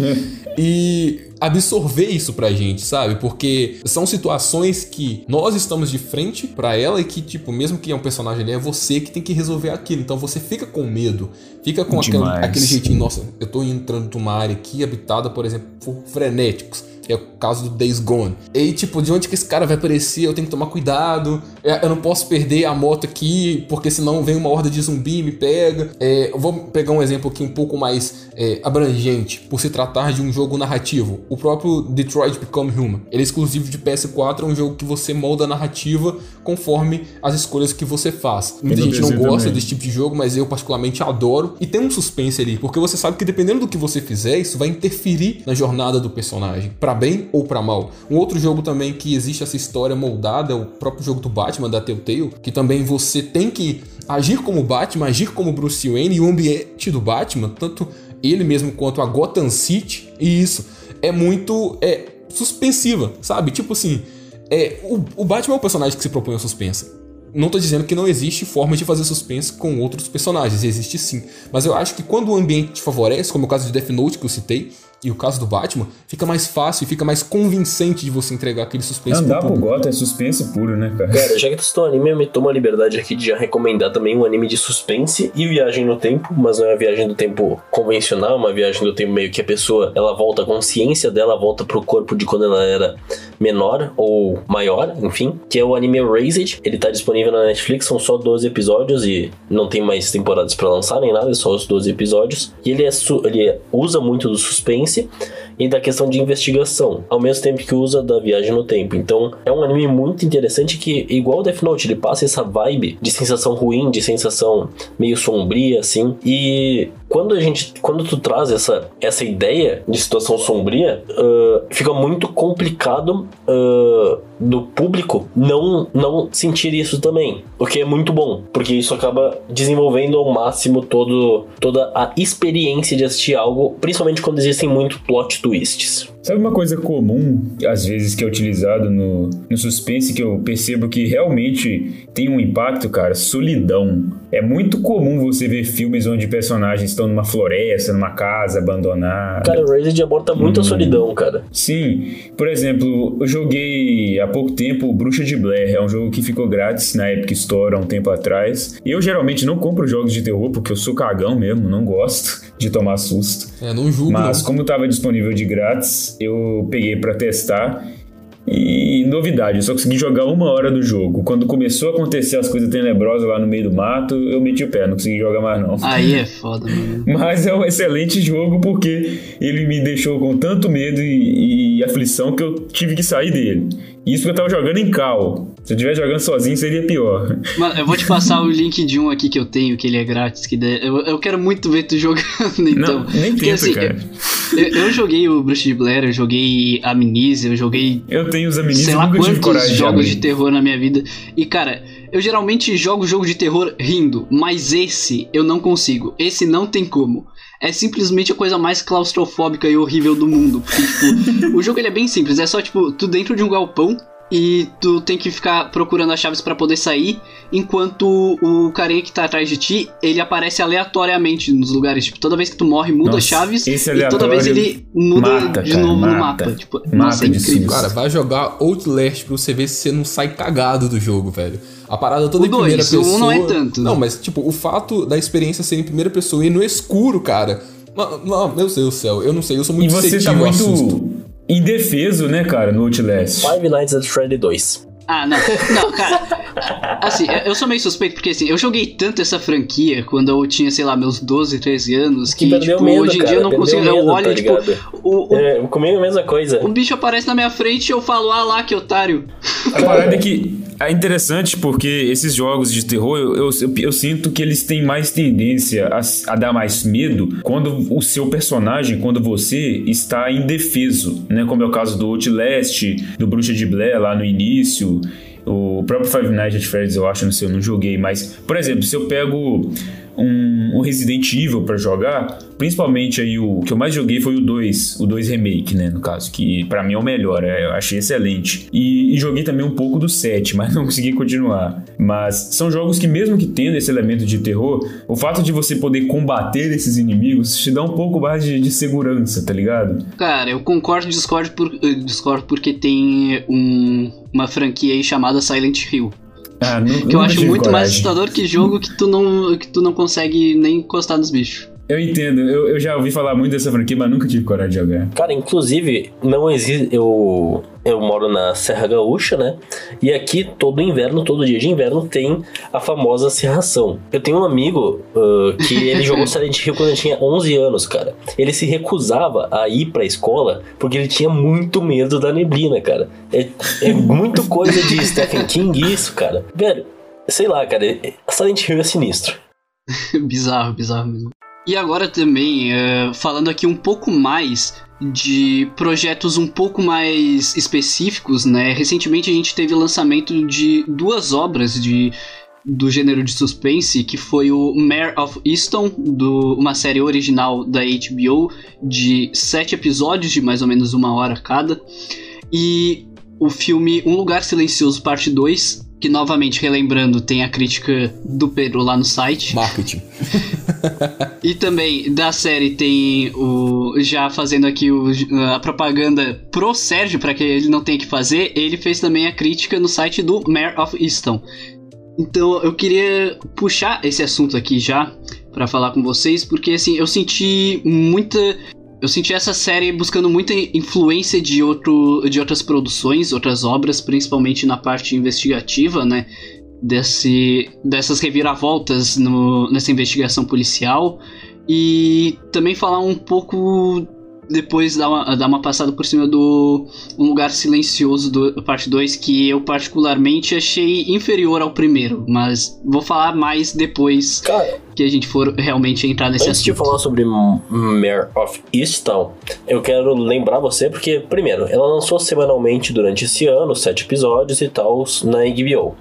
e absorver isso pra gente, sabe? Porque são situações que nós estamos de frente pra ela e que, tipo, mesmo que é um personagem ali, é você que tem que resolver aquilo. Então você fica com medo, fica com aquele, aquele jeitinho, nossa, eu tô entrando numa área aqui habitada, por exemplo, por frenéticos. Que é o caso do Days Gone. E tipo, de onde que esse cara vai aparecer? Eu tenho que tomar cuidado. É, Eu não posso perder a moto aqui, porque senão vem uma horda de zumbi e me pega. É, eu vou pegar um exemplo aqui um pouco mais é, abrangente, por se tratar de um jogo narrativo. O próprio Detroit Become Human. Ele é exclusivo de PS4, é um jogo que você molda a narrativa conforme as escolhas que você faz. Muita gente não gosta também. desse tipo de jogo, mas eu particularmente adoro. E tem um suspense ali, porque você sabe que dependendo do que você fizer, isso vai interferir na jornada do personagem, Pra bem ou pra mal. Um outro jogo também que existe essa história moldada é o próprio jogo do Batman da Telltale, que também você tem que agir como Batman, agir como Bruce Wayne e o ambiente do Batman, tanto ele mesmo quanto a Gotham City, e isso é muito é suspensiva, sabe? Tipo assim, é, o, o Batman é um personagem que se propõe ao suspense. Não tô dizendo que não existe forma de fazer suspense com outros personagens, existe sim. Mas eu acho que quando o ambiente te favorece, como é o caso de Death Note que eu citei, e o caso do Batman, fica mais fácil e fica mais convincente de você entregar aquele suspense Andar pro pro público. Gotham é suspense puro, né, cara? Cara, já que tu citou anime, eu me tomo a liberdade aqui de já recomendar também um anime de suspense e viagem no tempo, mas não é a viagem do tempo convencional, é uma viagem do tempo meio que a pessoa, ela volta, a consciência dela volta pro corpo de quando ela era menor ou maior, enfim, que é o anime Erased. Ele tá disponível na Netflix, são só 12 episódios e não tem mais temporadas pra lançar nem nada, é só os 12 episódios. E ele, é su- ele usa muito do suspense e da questão de investigação, ao mesmo tempo que usa da viagem no tempo. Então, é um anime muito interessante que, igual o Death Note, ele passa essa vibe de sensação ruim, de sensação meio sombria, assim. E quando a gente, quando tu traz essa, essa ideia de situação sombria, ah, fica muito complicado ah, do público não, não sentir isso também. O que é muito bom, porque isso acaba desenvolvendo ao máximo todo, toda a experiência de assistir algo, principalmente quando existem muito plot twists. Sabe uma coisa comum, às vezes, que é utilizado no, no suspense, que eu percebo que realmente tem um impacto, cara? Solidão. É muito comum você ver filmes onde personagens estão numa floresta, numa casa abandonada. Cara, o Razer aborta muito a solidão, cara. Sim, por exemplo, eu joguei há pouco tempo Bruxa de Blair, é um jogo que ficou grátis na Epic Store há um tempo atrás. Eu geralmente não compro jogos de terror porque eu sou cagão mesmo, não gosto de tomar susto. É, não julgo Mas não. como estava disponível de grátis, eu peguei pra testar. E novidade, eu só consegui jogar uma hora do jogo. Quando começou a acontecer as coisas tenebrosas lá no meio do mato, eu meti o pé, não consegui jogar mais não. Aí é foda, mano. Mas é um excelente jogo porque ele me deixou com tanto medo e, e aflição que eu tive que sair dele. Isso porque eu tava jogando em cal. Se eu estivesse jogando sozinho seria pior. Mano, eu vou te passar o link de um aqui que eu tenho, que ele é grátis, que dá- eu, eu quero muito ver tu jogando, então. Não, nem Porque, assim, cara. Eu, eu joguei o Bruxa de Blair, eu joguei Amnesia, eu joguei Eu tenho os amigos sei lá quantos de jogos abrir. de terror na minha vida. E, cara, eu geralmente jogo jogo de terror rindo, mas esse eu não consigo. Esse não tem como. É simplesmente a coisa mais claustrofóbica e horrível do mundo. Porque, tipo, o jogo ele é bem simples, é só, tipo, tu dentro de um galpão e tu tem que ficar procurando as chaves para poder sair, enquanto o carinha que tá atrás de ti, ele aparece aleatoriamente nos lugares. Tipo, toda vez que tu morre, muda Nossa, as chaves esse e toda vez ele muda mata, de cara, novo no mata. mapa. Tipo, Mata nossa, é de incrível. Cara, vai jogar Outlast pra você ver se você não sai cagado do jogo, velho. A parada toda O em primeira dois, o um pessoa. não é tanto. Não, mas tipo, o fato da experiência ser em primeira pessoa e no escuro, cara. Não, meu Deus do céu, eu não sei, eu sou E muito você tá muito indefeso, né, cara, no Outlast. Five Nights at Freddy 2. Ah, não. Não, cara. Assim, eu- eu sou meio suspeito porque assim, eu joguei tanto essa franquia quando eu tinha, sei lá, meus 12, 13 anos, que, Que tipo, medo, hoje em cara, dia eu não consigo. eu medo, olho, tá tipo, o, o, É, comigo a mesma coisa. o bicho aparece na minha frente e eu falo, ah lá, que otário. A parada é que é interessante porque esses jogos de terror, eu, eu, eu- eu sinto que eles têm mais tendência a, a dar mais medo quando o seu personagem, quando você está indefeso, né? Como é o caso do Outlast, do Bruxa de Blair lá no início. O próprio Five Nights at Freddy's, eu acho, não sei, eu não joguei, mas, por exemplo, se eu pego um, um Resident Evil pra jogar, principalmente aí o que eu mais joguei foi o 2, o 2 Remake, né, no caso, que pra mim é o melhor, é, eu achei excelente. E, e joguei também um pouco do 7, mas não consegui continuar. Mas são jogos que mesmo que tendo esse elemento de terror, o fato de você poder combater esses inimigos te dá um pouco mais de, de segurança, tá ligado? Cara, eu concordo e discordo, por, eh, discordo porque tem um, uma franquia aí chamada Silent Hill. Ah, nu- Que eu acho muito mais coragem. assustador que jogo que tu não, que tu não consegue nem encostar nos bichos. Eu entendo, eu, eu já ouvi falar muito dessa franquia, mas nunca tive coragem de jogar. Cara, inclusive, não existe. Eu, eu moro na Serra Gaúcha, né? E aqui, todo inverno, todo dia de inverno, tem a famosa serração. Eu tenho um amigo ah, que ele jogou Silent Hill quando ele tinha 11 anos, cara. Ele se recusava a ir pra escola porque ele tinha muito medo da neblina, cara. É, é muito coisa de Stephen King isso, cara. Velho, sei lá, cara. é- Silent Hill é sinistro. bizarro, bizarro mesmo. E agora também, eh, falando aqui um pouco mais de projetos um pouco mais específicos, né? Recentemente a gente teve o lançamento de duas obras de do gênero de suspense, que foi o Mare of Easton, do, uma série original da HBO de sete episódios de mais ou menos uma hora cada, e o filme Um Lugar Silencioso Parte 2, que novamente relembrando tem a crítica do Pedro lá no site. Marketing. E também da série tem o já fazendo aqui o, a propaganda pro Sérgio para que ele não tenha que fazer, ele fez também a crítica no site do Mayor of Easton. Então eu queria puxar esse assunto aqui já para falar com vocês, porque assim, eu senti muita eu senti essa série buscando muita influência de, outro, de outras produções, outras obras, principalmente na parte investigativa, né? Desse, dessas reviravoltas no, nessa investigação policial. E também falar um pouco. Depois dar uma, dar uma passada por cima do Um Lugar Silencioso do parte 2, que eu particularmente achei inferior ao primeiro. Mas vou falar mais depois Cara, que a gente for realmente entrar nesse Antes de assunto. falar sobre Mare of Easttown, eu quero lembrar você, porque, primeiro, ela lançou semanalmente durante esse ano, sete episódios e tal, na HBO.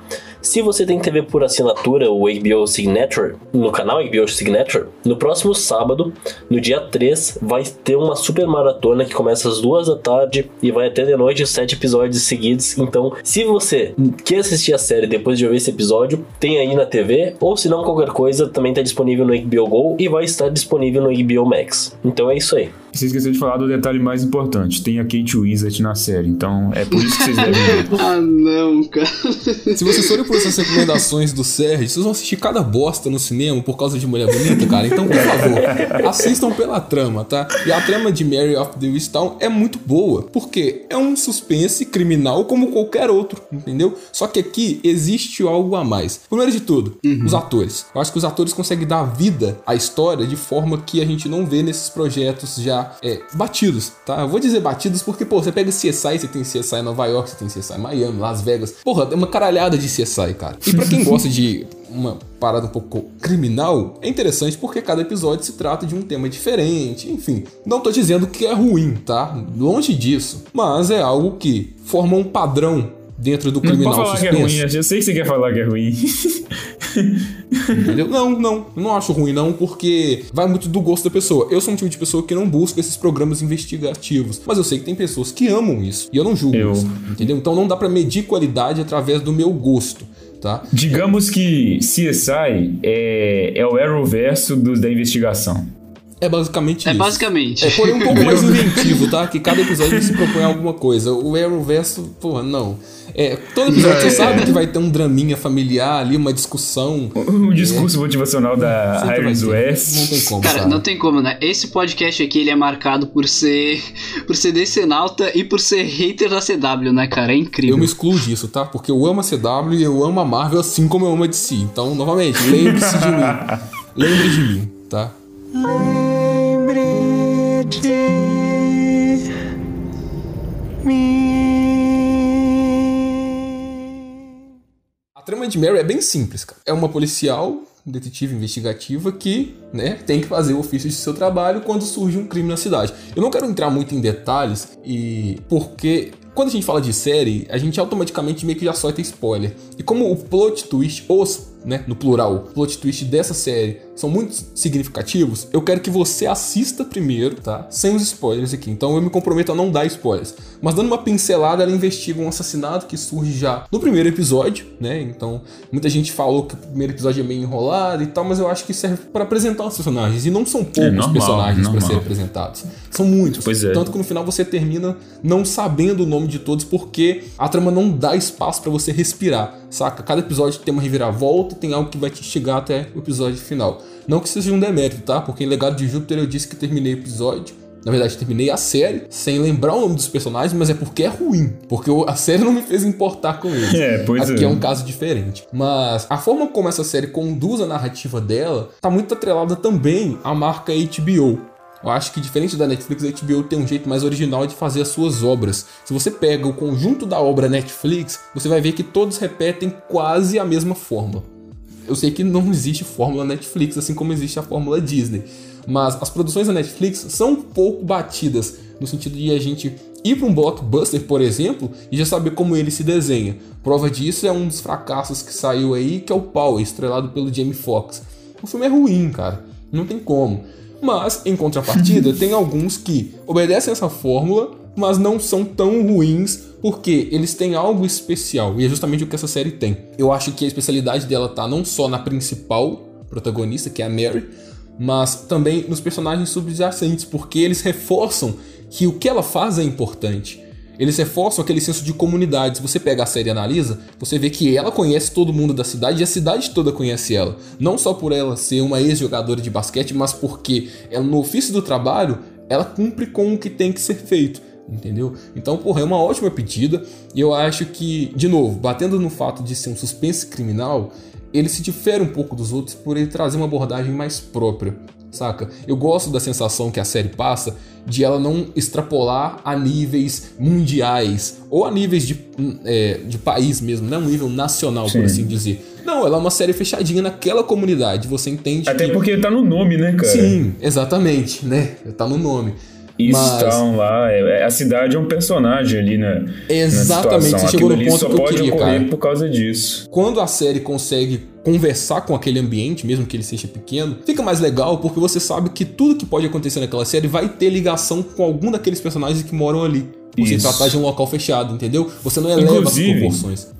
Se você tem TV por assinatura, o HBO Signature, no canal HBO Signature, no próximo sábado, no dia 3, vai ter uma super maratona que começa às duas da tarde e vai até de noite, sete episódios seguidos. Então, se você quer assistir a série depois de ouvir esse episódio, tem aí na TV, ou se não qualquer coisa, também está disponível no HBO Go e vai estar disponível no HBO Max. Então é isso aí. Você esqueceu de falar do detalhe mais importante: tem a Kate Winslet na série, então é por isso que vocês devem ver. Ah, não, cara. Se vocês forem por essas recomendações do Sérgio, vocês vão assistir cada bosta no cinema por causa de mulher bonita, cara. Então, por favor, assistam pela trama, tá? E a trama de Mary of the Easttown é muito boa, porque é um suspense criminal como qualquer outro, entendeu? Só que aqui existe algo a mais. Primeiro de tudo, os atores. Eu acho que os atores conseguem dar vida à história de forma que a gente não vê nesses projetos já é, batidos, tá? Eu vou dizer batidos porque, pô, você pega CSI, você tem CSI Nova York, você tem CSI Miami, Las Vegas. Porra, tem uma caralhada de CSI, cara. E pra quem gosta de uma parada um pouco criminal, é interessante porque cada episódio se trata de um tema diferente, enfim. Não tô dizendo que é ruim, tá? Longe disso. Mas é algo que forma um padrão dentro do Não criminal pode falar que é ruim, eu sei que você quer falar que é ruim. Entendeu? Não, não, não acho ruim não, porque vai muito do gosto da pessoa. Eu sou um tipo de pessoa que não busca esses programas investigativos, mas eu sei que tem pessoas que amam isso, e eu não julgo Eu- isso, entendeu? Então não dá pra medir qualidade através do meu gosto, tá? Digamos que CSI é, é o Arrowverso dos da investigação. É basicamente É isso. basicamente. É, porém um pouco mais inventivo, tá? Que cada episódio se propõe a alguma coisa. O Arrowverso, porra, não. É, todo episódio você sabe que vai ter um draminha familiar ali, uma discussão. O discurso motivacional da Iris. West. Não tem como, Cara, sabe? não tem como, né? Esse podcast aqui, ele é marcado por ser por ser decenalta e por ser hater da CW, né, cara? É incrível. Eu me excluo disso, tá? Porque eu amo a CW e eu amo a Marvel assim como eu amo a DC. Então, novamente, lembre-se de mim. Lembre de mim, tá? A trama de Mary é bem simples, cara. É uma policial, detetive investigativa que, né, tem que fazer o ofício de seu trabalho quando surge um crime na cidade. Eu não quero entrar muito em detalhes e porque quando a gente fala de série, a gente automaticamente meio que já solta spoiler. E como o plot twist, os, né, no plural, plot twist dessa série são muito significativos, eu quero que você assista primeiro, tá? Sem os spoilers aqui. Então eu me comprometo a não dar spoilers. Mas dando uma pincelada, ela investiga um assassinato que surge já no primeiro episódio, né? Então muita gente falou que o primeiro episódio é meio enrolado e tal, mas eu acho que serve para apresentar os personagens. E não são poucos normal, personagens para serem apresentados. São muitos. Pois é. Tanto que no final você termina não sabendo o nome de todos porque a trama não dá espaço para você respirar, saca? Cada episódio tem uma reviravolta, tem algo que vai te chegar até o episódio final. Não que seja um demérito, tá? Porque em Legado de Júpiter eu disse que terminei o episódio. Na verdade, terminei a série sem lembrar o nome dos personagens, mas é porque é ruim. Porque a série não me fez importar com eles. É, pois Aqui é. é um caso diferente. Mas a forma como essa série conduz a narrativa dela tá muito atrelada também à marca HBO. Eu acho que diferente da Netflix, a HBO tem um jeito mais original de fazer as suas obras. Se você pega o conjunto da obra Netflix, você vai ver que todos repetem quase a mesma fórmula. Eu sei que não existe fórmula Netflix, assim como existe a fórmula Disney. Mas as produções da Netflix são um pouco batidas, no sentido de a gente ir para um blockbuster, por exemplo, e já saber como ele se desenha. Prova disso é um dos fracassos que saiu aí, que é o Power, estrelado pelo Jamie Foxx. O filme é ruim, cara. Não tem como. Mas, em contrapartida, tem alguns que obedecem essa fórmula, mas não são tão ruins porque eles têm algo especial. E é justamente o que essa série tem. Eu acho que a especialidade dela tá não só na principal protagonista, que é a Mary, mas também nos personagens subjacentes, porque eles reforçam que o que ela faz é importante. Eles reforçam aquele senso de comunidade. Se você pega a série e analisa, você vê que ela conhece todo mundo da cidade e a cidade toda conhece ela. Não só por ela ser uma ex-jogadora de basquete, mas porque ela, no ofício do trabalho ela cumpre com o que tem que ser feito. Entendeu? Então, porra, é uma ótima pedida. E eu acho que, de novo, batendo no fato de ser um suspense criminal, ele se difere um pouco dos outros por ele trazer uma abordagem mais própria, saca? Eu gosto da sensação que a série passa de ela não extrapolar a níveis mundiais ou a níveis de, é, de país mesmo, não é um nível nacional, Sim. por assim dizer. Não, ela é uma série fechadinha naquela comunidade. Você entende Até que. porque tá no nome, né, cara? Sim, exatamente, né? Tá no nome. Mas- Easttown lá, é- é- a cidade é um personagem ali na, na Exatamente, situação. você chegou no Aquilo ali ponto só que eu pode queria, ocorrer cara. por causa disso. quando a série consegue conversar com aquele ambiente, mesmo que ele seja pequeno, fica mais legal porque você sabe que tudo que pode acontecer naquela série vai ter ligação com algum daqueles personagens que moram ali. Por se tratar de um local fechado, entendeu? Você não eleva Inclusive- as proporções.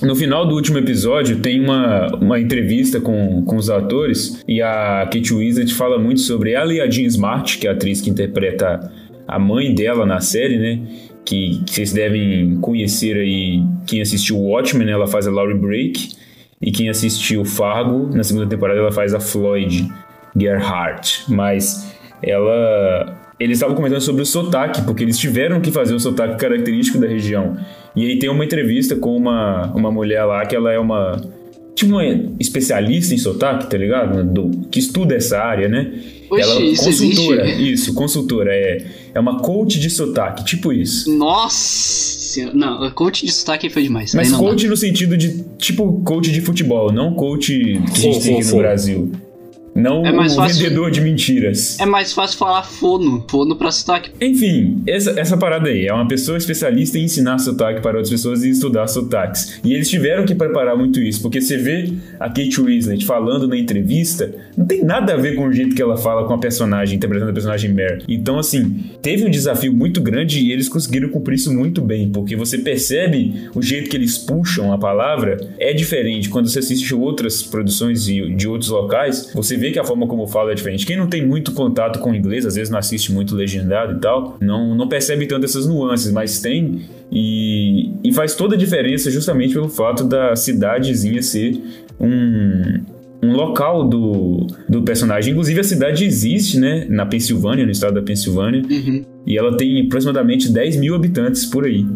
No final do último episódio tem uma, uma entrevista com, com os atores e a Kate Winslet fala muito sobre ela e a Jean Smart, que é a atriz que interpreta a mãe dela na série, né? Que, que vocês devem conhecer aí quem assistiu Watchmen, ela faz a Laurie Brake e quem assistiu Fargo, na segunda temporada ela faz a Floyd Gerhardt, mas ela eles estavam comentando sobre o sotaque, porque eles tiveram que fazer o sotaque característico da região. E aí tem uma entrevista com uma, uma mulher lá que ela é uma. Tipo uma especialista em sotaque, tá ligado? Do, que estuda essa área, né? Oxe, ela isso consultora, existe? isso, consultora, é, é uma coach de sotaque, tipo isso. Nossa senhora. Não, coach de sotaque foi demais. Mas não dá. coach no sentido de, tipo, coach de futebol, não coach que a gente tem aqui no. Brasil. Não É mais o fácil- vendedor de mentiras. É mais fácil falar fono. Fono pra sotaque. Enfim, essa, essa parada aí é uma pessoa especialista em ensinar sotaque para outras pessoas e estudar sotaques. E eles tiveram que preparar muito isso, porque você vê a Kate Winslet falando na entrevista, não tem nada a ver com o jeito que ela fala com a personagem, interpretando a personagem Mare. Então, assim, teve um desafio muito grande e eles conseguiram cumprir isso muito bem, porque você percebe o jeito que eles puxam a palavra é diferente. Quando você assiste outras produções de, de outros locais, você vê que a forma como fala é diferente. Quem não tem muito contato com o inglês, às vezes não assiste muito legendado e tal, não, não percebe tanto essas nuances, mas tem e, e faz toda a diferença justamente pelo fato da cidadezinha ser um, um local do, do personagem. Inclusive, a cidade existe, né? Na Pensilvânia, no estado da Pensilvânia. Uhum. E ela tem aproximadamente 10 mil habitantes por aí.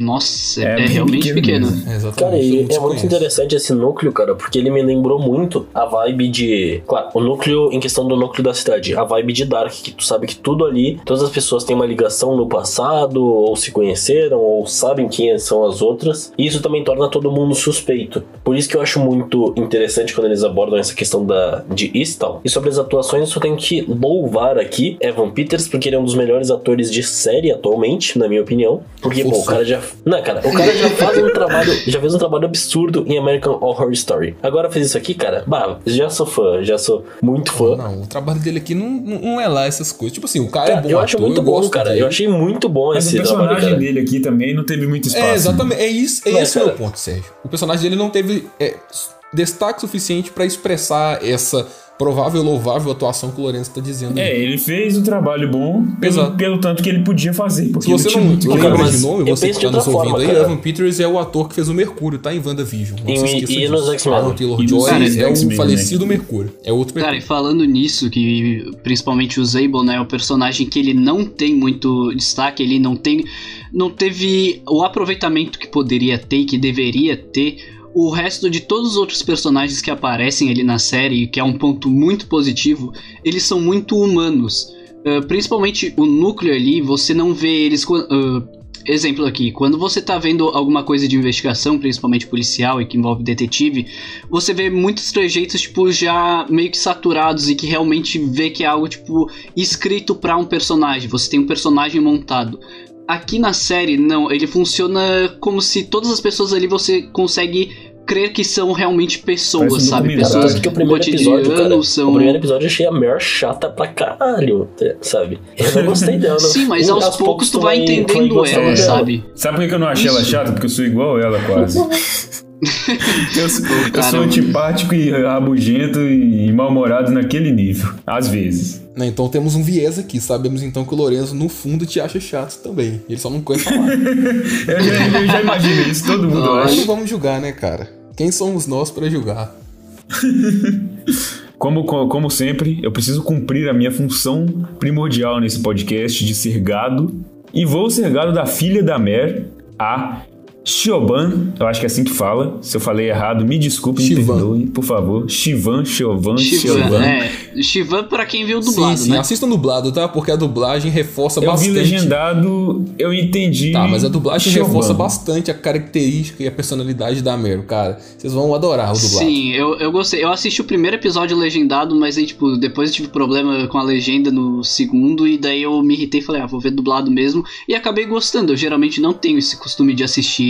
Nossa, É é, bem realmente pequeno pequeno. É, exatamente. Cara, e é muito interessante esse núcleo, cara, porque ele me lembrou muito a vibe de. Claro, o núcleo, em questão do núcleo da cidade, a vibe de Dark, que tu sabe que tudo ali, todas as pessoas têm uma ligação no passado, ou se conheceram, ou sabem quem são as outras, e isso também torna todo mundo suspeito. Por isso que eu acho muito interessante quando eles abordam essa questão da, de Eastal. E sobre as atuações, eu só tenho que louvar aqui Evan Peters, porque ele é um dos melhores atores de série atualmente, na minha opinião. Porque, pô, o cara já. Não, cara, o cara já faz um trabalho. Já fez um trabalho absurdo em American Horror Story. Agora fez isso aqui, cara. Bah, já sou fã, já sou muito fã. Não, o trabalho dele aqui não, não é lá essas coisas. Tipo assim, o cara, é bom eu acho ator, muito eu bom, cara. dele. Eu achei muito bom Mas o esse trabalho, personagem cara. dele aqui também não teve muito espaço. É, né? exatamente. É isso, é Mas, esse o meu cara- ponto, Sérgio. O personagem dele não teve é, destaque suficiente pra expressar essa provável louvável atuação que o Lourenço tá dizendo. É, ele fez um trabalho bom pelo, pelo tanto que ele podia fazer. Porque Se você tinha não que lembra cara, de nome, eu você que tá nos ouvindo forma, aí, cara. Evan Peters é o ator que fez o Mercúrio, tá em WandaVision. Não E- se esqueça e disso. nos X-Men. Aaron Taylor E nos Joy é o X-Men, falecido Mercúrio. É outro Cara, e falando nisso, que principalmente o Zable, né, é o personagem que ele não tem muito destaque, ele não tem. não teve o aproveitamento que poderia ter e que deveria ter. O resto de todos os outros personagens que aparecem ali na série, que é um ponto muito positivo, eles são muito humanos. Uh, principalmente o núcleo ali, você não vê eles. uh, exemplo aqui, quando você tá vendo alguma coisa de investigação, principalmente policial e que envolve detetive, você vê muitos trejeitos, tipo, já meio que saturados e que realmente vê que é algo, tipo, escrito pra um personagem. Você tem um personagem montado. Aqui na série, não, ele funciona como se todas as pessoas ali você consegue crer que são realmente pessoas, um sabe? Pessoas que o primeiro episódio, cara, são. o primeiro episódio eu achei a Mer chata pra caralho, sabe? Eu não gostei dela. não. Sim, mas E aos, poucos tu vai entendendo ela, dela. sabe? Sabe por que eu não achei ela Isso. chata? Porque eu sou igual ela, quase. eu, sou- eu sou antipático e rabugento e mal-humorado naquele nível. Às vezes. Né, Então temos um viés aqui. Sabemos então que o Lourenço, no fundo, te acha chato também. Ele só não conhece falar. Eu já, eu já imagino isso, todo mundo Mas acha. não vamos julgar, né, cara? Quem somos nós pra julgar? Como, co- como sempre, eu preciso cumprir a minha função primordial nesse podcast de ser gado. E vou ser gado da filha da Mer, a Shioban. Eu acho que é assim que fala. Se eu falei errado, me desculpe, me perdoe, por favor. Shivan, Shiovan, Shivan, Shiovan. é. Shivan pra quem viu dublado, sim, sim. né? Assista dublado, tá? Porque a dublagem reforça Eu vi bastante. legendado, eu entendi. Tá, mas a dublagem Shioban. reforça bastante a característica e a personalidade da Mero, cara. Vocês vão adorar o dublado. Sim, eu, eu gostei. Eu assisti o primeiro episódio legendado, mas aí, tipo, depois eu tive problema com a legenda no segundo, e daí eu me irritei e falei, ah, vou ver dublado mesmo. E acabei gostando. Eu geralmente não tenho esse costume de assistir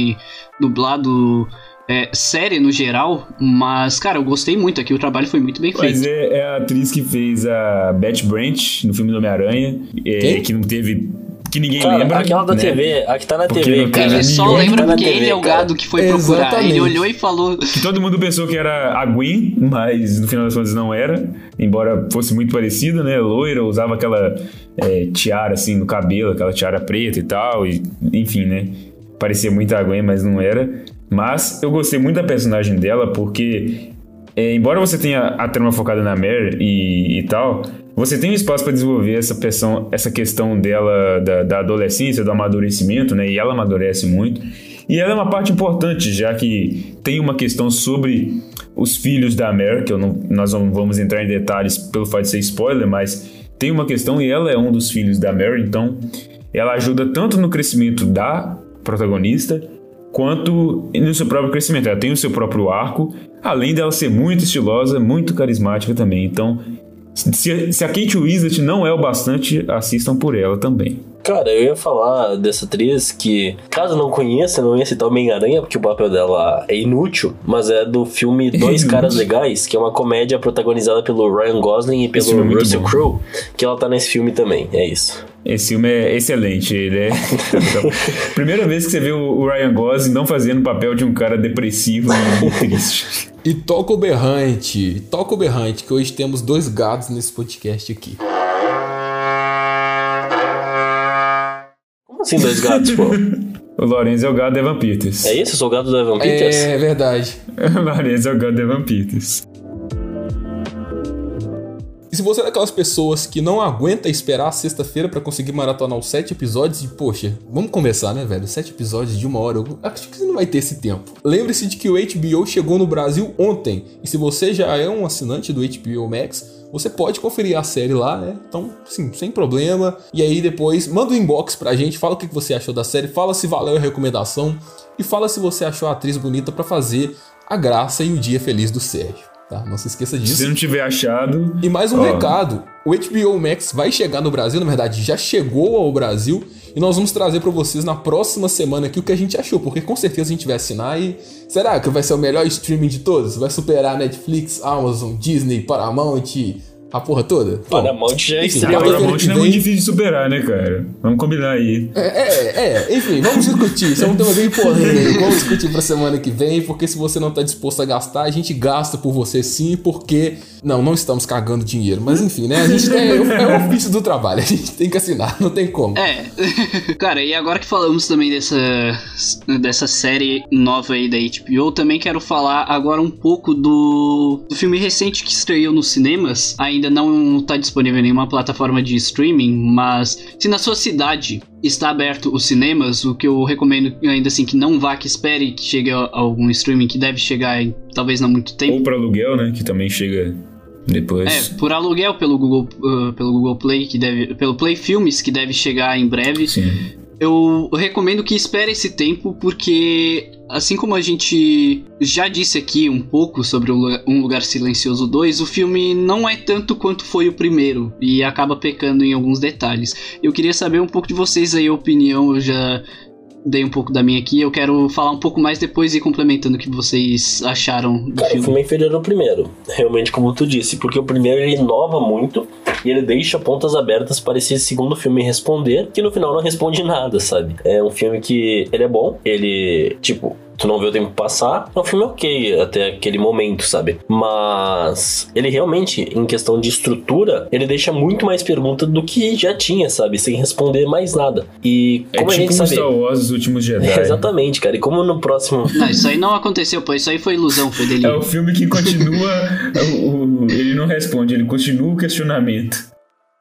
dublado é, série no geral, mas, cara, eu gostei muito aqui. O trabalho foi muito bem Mas feito. é, é a atriz que fez a Beth Branch no filme do Homem-Aranha, é, que não teve. que ninguém Cara, lembra. aquela da né? TV, a que tá na Porque TV, cara. Ele só lembra tá porque TV, ele é o cara. gado que foi procurar. Exatamente. Ele olhou e falou. Que todo mundo pensou que era a Gwen, mas no final das contas não era. Embora fosse muito parecida, né? Loira, usava aquela é, tiara assim no cabelo, aquela tiara preta e tal. E, enfim, né? Parecia muito a Gwen, mas não era. Mas eu gostei muito da personagem dela porque, é, embora você tenha a trama focada na Mary e, e tal, você tem um espaço para desenvolver essa, essa questão dela, da, da adolescência, do amadurecimento, né? E ela amadurece muito. E ela é uma parte importante, já que tem uma questão sobre os filhos da Mary, que não, nós não vamos entrar em detalhes pelo fato de ser spoiler, mas tem uma questão e ela é um dos filhos da Mary, então ela ajuda tanto no crescimento da protagonista quanto no seu próprio crescimento. Ela tem o seu próprio arco, além dela ser muito estilosa, muito carismática também. Então, se, se a Kate Winslet não é o bastante, assistam por ela também. Cara, eu ia falar dessa atriz que, caso não conheça, não ia citar Homem-Aranha, porque o papel dela é inútil, mas é do filme Dois Caras Legais, que é uma comédia protagonizada pelo Ryan Gosling e pelo é Russell Crowe, que ela tá nesse filme também, é isso. Esse filme é excelente, ele é... Primeira vez que você vê o Ryan Gosling não fazendo papel de um cara depressivo e triste. E toca o berrante, toca o berrante, que hoje temos dois gatos nesse podcast aqui. Como assim dois gatos, pô? O Lorenzo é o gado do Evan Peters. É isso? Eu sou o gado do Evan Peters? É verdade. o Lorenzo é o gado do Evan Peters. E se você é daquelas pessoas que não aguenta esperar a sexta-feira para conseguir maratonar os sete episódios, e poxa, vamos conversar, né, velho? Sete episódios de uma hora, eu acho que você não vai ter esse tempo. Lembre-se de que o HBO chegou no Brasil ontem, e se você já é um assinante do HBO Max, você pode conferir a série lá, né? Então, sim, sem problema. E aí depois manda um inbox pra gente, fala o que você achou da série, fala se valeu a recomendação e fala se você achou a atriz bonita para fazer a graça e o dia feliz do Sérgio tá? Não se esqueça disso. Se não tiver achado. E mais um ó. recado: o HBO Max vai chegar no Brasil, na verdade, já chegou ao Brasil. E nós vamos trazer para vocês na próxima semana aqui o que a gente achou, porque com certeza a gente vai assinar e será que vai ser o melhor streaming de todos? Vai superar Netflix, Amazon, Disney, Paramount, a porra toda? Paramount já é não é muito difícil de superar, né, cara? Vamos combinar aí. É, é, é, enfim, vamos discutir. Isso é um tema bem polêmico. Vamos discutir pra semana que vem, porque se você não tá disposto a gastar, a gente gasta por você sim, porque. Não, não estamos cagando dinheiro. Mas enfim, né? A gente tem. É o ofício do trabalho, a gente tem que assinar, não tem como. É. Cara, e agora que falamos também dessa, dessa série nova aí da HBO, também quero falar agora um pouco do, do filme recente que estreou nos cinemas. Ainda não está disponível em nenhuma plataforma de streaming, mas se na sua cidade está aberto os cinemas, o que eu recomendo ainda assim que não vá, que espere que chegue a algum streaming que deve chegar em talvez não muito tempo. Ou para aluguel, né, que também chega depois. É, por aluguel pelo Google, uh, pelo Google Play, que deve, pelo Play Filmes, que deve chegar em breve. Sim. Eu recomendo que espere esse tempo, porque assim como a gente já disse aqui um pouco sobre Um Lugar Silencioso 2, o filme não é tanto quanto foi o primeiro e acaba pecando em alguns detalhes. Eu queria saber um pouco de vocês aí, a opinião, eu já dei um pouco da minha aqui. Eu quero falar um pouco mais depois e complementando o que vocês acharam do Cara, filme. O filme é inferior ao primeiro, realmente, como tu disse, porque o primeiro ele inova muito e ele deixa pontas abertas para esse segundo filme responder, que no final não responde nada, sabe? É um filme que ele é bom, ele, tipo, tu não vê o tempo passar, é um filme ok até aquele momento, sabe? Mas ele realmente, em questão de estrutura, ele deixa muito mais perguntas do que já tinha, sabe? Sem responder mais nada. E é como é a gente tipo sabe. Star Wars, os últimos Jedi. É, exatamente, cara. E como no próximo. Não, isso aí não aconteceu, pô. Isso aí foi ilusão, foi delírio. É o filme que continua. o, o, ele não responde, ele continua o questionamento.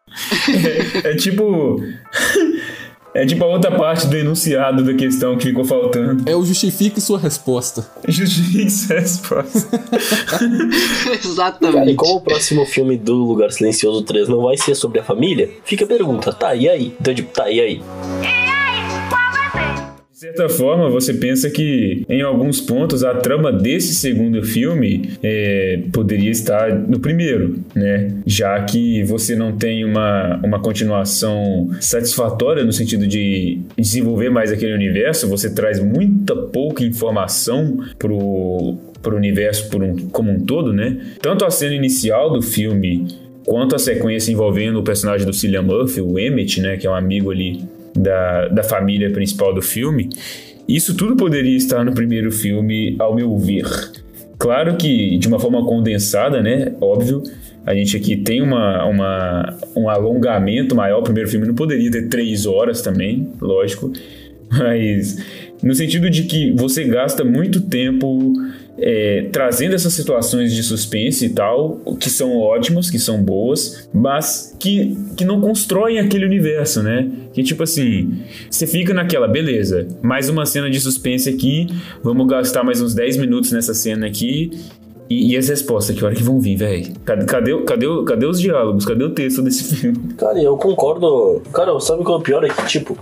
é, é tipo. É tipo a outra parte do enunciado da questão que ficou faltando. É o justifique sua resposta. Justifique sua resposta. Exatamente. Cara, e como o próximo filme do Lugar Silencioso 3 não vai ser sobre a família, fica a pergunta, tá, e aí? Então, tipo, tá, e aí? De certa forma, você pensa que em alguns pontos a trama desse segundo filme é, poderia estar no primeiro, né? Já que você não tem uma, uma continuação satisfatória no sentido de desenvolver mais aquele universo, você traz muita pouca informação pro, pro universo por um, como um todo, né? Tanto a cena inicial do filme quanto a sequência envolvendo o personagem do Cillian Murphy, o Emmett, né? Que é um amigo ali da, da família principal do filme, isso tudo poderia estar no primeiro filme, ao meu ver. Claro que de uma forma condensada, né? Óbvio, a gente aqui tem uma, uma, um alongamento maior. O primeiro filme não poderia ter três horas também, lógico. Mas no sentido de que você gasta muito tempo é, trazendo essas situações de suspense e tal, que são ótimas, que são boas, mas que, que não constroem aquele universo, né? Que tipo assim, você fica naquela, beleza, mais uma cena de suspense aqui, vamos gastar mais uns 10 minutos nessa cena aqui E, e as respostas, que hora que vão vir, velho? Cadê, cadê, cadê, cadê os diálogos? Cadê o texto desse filme? Cara, eu concordo. Cara, sabe o que é o pior? É que, tipo,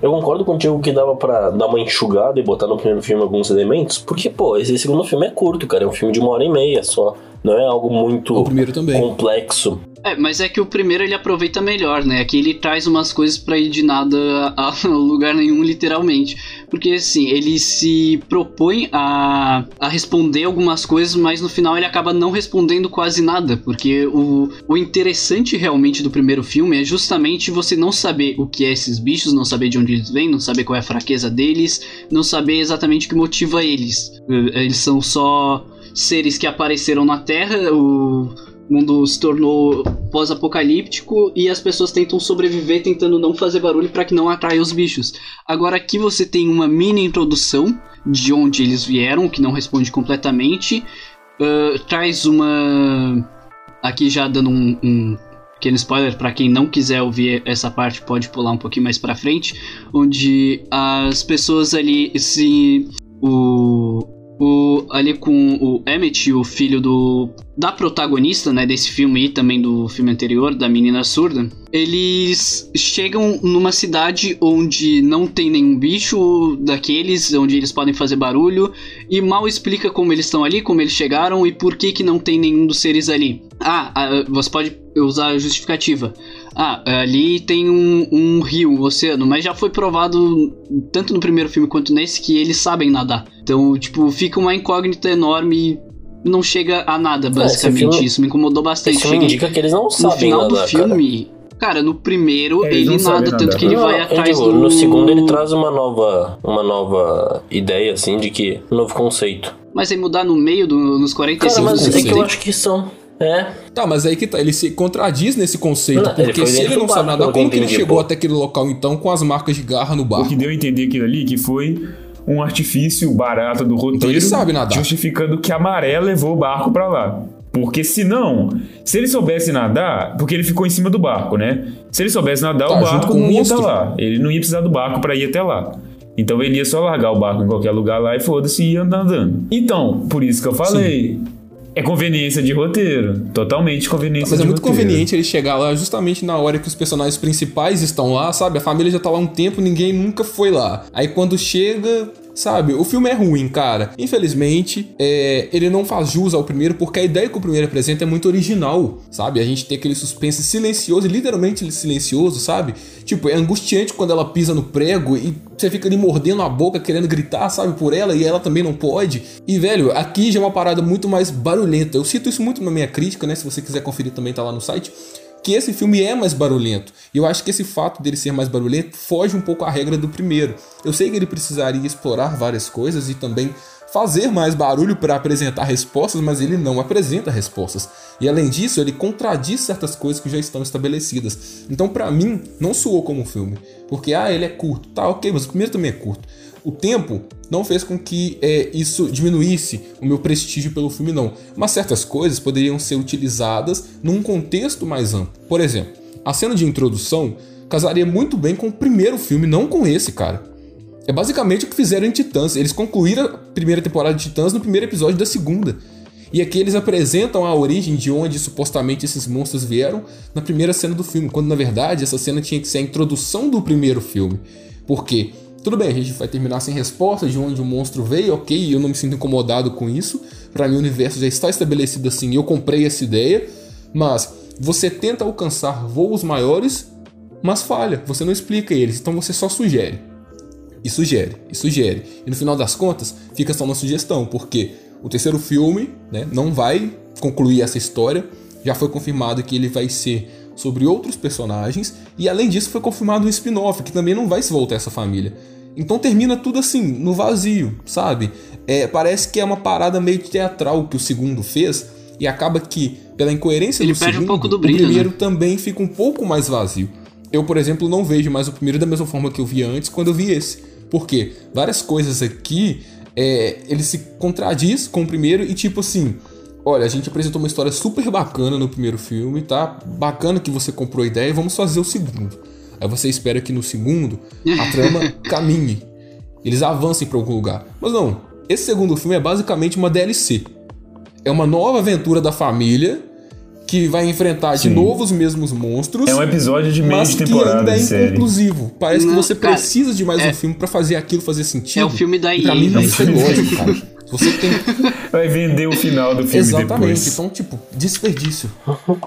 eu concordo contigo que dava pra dar uma enxugada e botar no primeiro filme alguns elementos, porque, pô, esse segundo filme é curto, cara. É um filme de uma hora e meia só. Não é algo muito O primeiro também. complexo. É, mas é que o primeiro ele aproveita melhor, né? Aqui ele traz umas coisas pra ir de nada a a lugar nenhum, literalmente. Porque, assim, ele se propõe a, a responder algumas coisas, mas no final ele acaba não respondendo quase nada. Porque o, o interessante realmente do primeiro filme é justamente você não saber o que é esses bichos, não saber de onde eles vêm, não saber qual é a fraqueza deles, não saber exatamente o que motiva eles. Eh, Eles são só seres que apareceram na Terra, o mundo se tornou pós-apocalíptico e as pessoas tentam sobreviver tentando não fazer barulho para que não atraia os bichos. Agora aqui você tem uma mini introdução de onde eles vieram, que não responde completamente, ah, traz uma aqui já dando um, um pequeno spoiler para quem não quiser ouvir essa parte pode pular um pouquinho mais para frente, onde as pessoas ali se o o, ali com o Emmett, o filho do da protagonista, né, desse filme e também do filme anterior, da menina surda, eles chegam numa cidade onde não tem nenhum bicho daqueles, onde eles podem fazer barulho, e mal explica como eles estão ali, como eles chegaram e por que que não tem nenhum dos seres ali. Ah, ah, você pode usar a justificativa. Ah, ali tem um, um rio, um oceano, mas já foi provado, tanto no primeiro filme quanto nesse, que eles sabem nadar. Então, tipo, fica uma incógnita enorme e não chega a nada, basicamente. filme- Isso me incomodou bastante. Cheguei indica que eles não no sabem final nadar, do filme. Cara. no primeiro É, eles ele nada, tanto nadar. que ele Não, vai eu atrás digo, do. No segundo ele traz uma nova, uma nova ideia, assim, de que. Um novo conceito. Mas aí mudar no meio do, nos 45 Cara, mas é que eu segundos. acho que são. É. Tá, mas aí que tá, ele se contradiz nesse conceito, Não, ele porque foi se ele não sabe nadar, como que ele chegou pô. até aquele local então com as marcas de garra no O barco? que deu a entender aquilo ali que foi um artifício barato do roteiro Então ele sabe nadar. justificando que a maré levou o barco pra lá. Porque se não, se ele soubesse nadar, porque ele ficou em cima do barco, né? Se ele soubesse nadar, Tá, o barco o não ia estar lá. Ele não ia precisar do barco pra ir até lá. Então ele ia só largar o barco em qualquer lugar lá e foda-se e ia andando. Então, por isso que eu falei. É conveniência de roteiro. Totalmente conveniência Mas é de muito roteiro. conveniente ele chegar lá justamente na hora que os personagens principais estão lá, sabe? A família já tá lá há um tempo, ninguém nunca foi lá. Aí quando chega, sabe? O filme é ruim, cara. Infelizmente, é, ele não faz jus ao primeiro, porque a ideia que o primeiro apresenta é muito original, sabe? A gente tem aquele suspense silencioso, literalmente silencioso, sabe? Tipo, é angustiante quando ela pisa no prego e você fica ali mordendo a boca, querendo gritar, sabe, por ela, e ela também não pode. E, velho, aqui já é uma parada muito mais barulhenta. Eu cito isso muito na minha crítica, né? Se você quiser conferir também tá lá no site. Que esse filme é mais barulhento. E eu acho que esse fato dele ser mais barulhento foge um pouco à regra do primeiro. Eu sei que ele precisaria explorar várias coisas e também fazer mais barulho para apresentar respostas, mas ele não apresenta respostas. E além disso, ele contradiz certas coisas que já estão estabelecidas. Então, pra mim, não soou como um filme. Porque, ah, ele é curto. Tá, ok, mas o primeiro também é curto. O tempo não fez com que é, isso diminuísse o meu prestígio pelo filme, não. Mas certas coisas poderiam ser utilizadas num contexto mais amplo. Por exemplo, a cena de introdução casaria muito bem com o primeiro filme, não com esse, cara. É basicamente o que fizeram em Titãs. Eles concluíram a primeira temporada de Titãs no primeiro episódio da segunda. E aqui eles apresentam a origem de onde supostamente esses monstros vieram na primeira cena do filme, quando na verdade essa cena tinha que ser a introdução do primeiro filme. Porque, tudo bem, a gente vai terminar sem resposta de onde o monstro veio, ok, eu não me sinto incomodado com isso. Pra mim o universo já está estabelecido assim, eu comprei essa ideia, mas você tenta alcançar voos maiores, mas falha, você não explica eles, então você só sugere e sugere, e sugere. E no final das contas, fica só uma sugestão, porque o terceiro filme né, não vai concluir essa história. Já foi confirmado que ele vai ser sobre outros personagens, e além disso, foi confirmado um spin-off que também não vai se voltar a essa família. Então termina tudo assim, no vazio, sabe? É, parece que é uma parada meio teatral que o segundo fez, e acaba que, pela incoerência Ele do perde um segundo, pouco do brilho, o primeiro né? também fica um pouco mais vazio. Eu, por exemplo, não vejo mais o primeiro da mesma forma que eu via antes quando eu vi esse. Porque várias coisas aqui, é, ele se contradiz com o primeiro e tipo assim, olha, a gente apresentou uma história super bacana no primeiro filme, tá? Bacana que você comprou a ideia, vamos fazer o segundo. Aí você espera que no segundo a trama caminhe, eles avancem para algum lugar. Mas não, esse segundo filme é basicamente uma DLC. É uma nova aventura da família que vai enfrentar Sim. de novo os mesmos monstros. É um episódio de meio de temporada. Mas que ainda é inconclusivo. Parece não, que você cara, precisa de mais é, um filme para fazer aquilo fazer sentido. É o filme da EA. Pra mim não foi lógico, cara. Você tem. Vai vender o final do filme Exatamente. depois. Então, tipo, desperdício.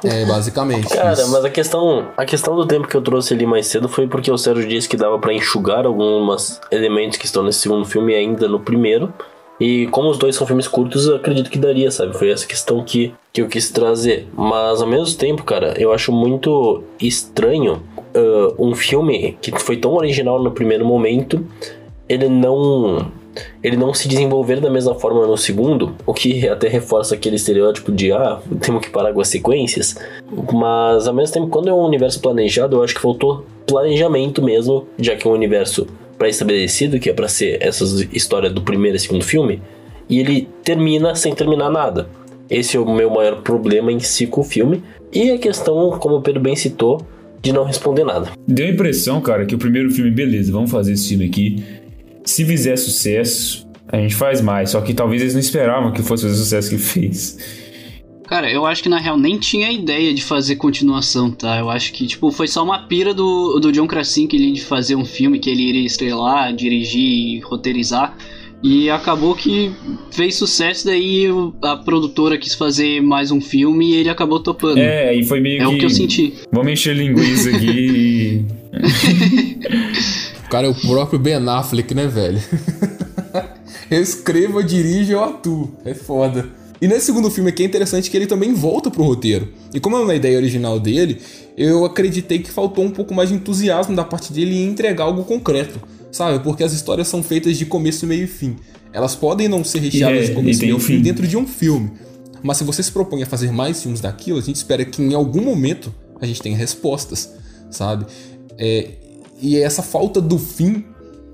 é, basicamente. Cara, isso. mas a questão, a questão do tempo que eu trouxe ali mais cedo foi porque o Sérgio disse que dava para enxugar alguns elementos que estão nesse segundo filme ainda no primeiro. E como os dois são filmes curtos, eu acredito que daria, sabe? Foi essa questão que, que eu quis trazer. Mas ao mesmo tempo, cara, eu acho muito estranho uh, um filme que foi tão original no primeiro momento, ele não ele não se desenvolver da mesma forma no segundo, o que até reforça aquele estereótipo de ah, temos que parar com as sequências. Mas ao mesmo tempo, quando é um universo planejado, eu acho que faltou planejamento mesmo, já que é um universo pré-estabelecido, que é para ser essa história do primeiro e segundo filme, e ele termina sem terminar nada. Esse é o meu maior problema em si com o filme. E a questão, como o Pedro bem citou, de não responder nada. Deu a impressão, cara, que o primeiro filme, beleza, vamos fazer esse filme aqui se fizer sucesso, a gente faz mais. Só que talvez eles não esperavam que fosse fazer o sucesso que fez. Cara, eu acho que na real nem tinha ideia de fazer continuação, tá? Eu acho que, tipo, foi só uma pira do, do John Krasinski de fazer um filme que ele iria estrelar, dirigir e roteirizar. E acabou que fez sucesso, daí a produtora quis fazer mais um filme e ele acabou topando. É, e foi meio é que... É o que eu senti. Vamos encher linguiça aqui e... cara é o próprio Ben Affleck, né, velho? eu escrevo, eu dirijo, eu atuo. É foda. E nesse segundo filme aqui é interessante que ele também volta pro roteiro. E como é uma ideia original dele, eu acreditei que faltou um pouco mais de entusiasmo da parte dele em entregar algo concreto, sabe? Porque as histórias são feitas de começo, meio e fim. Elas podem não ser recheadas é, de começo, meio e fim dentro de um filme. Mas se você se propõe a fazer mais filmes daquilo, a gente espera que em algum momento a gente tenha respostas, sabe? É, e essa falta do fim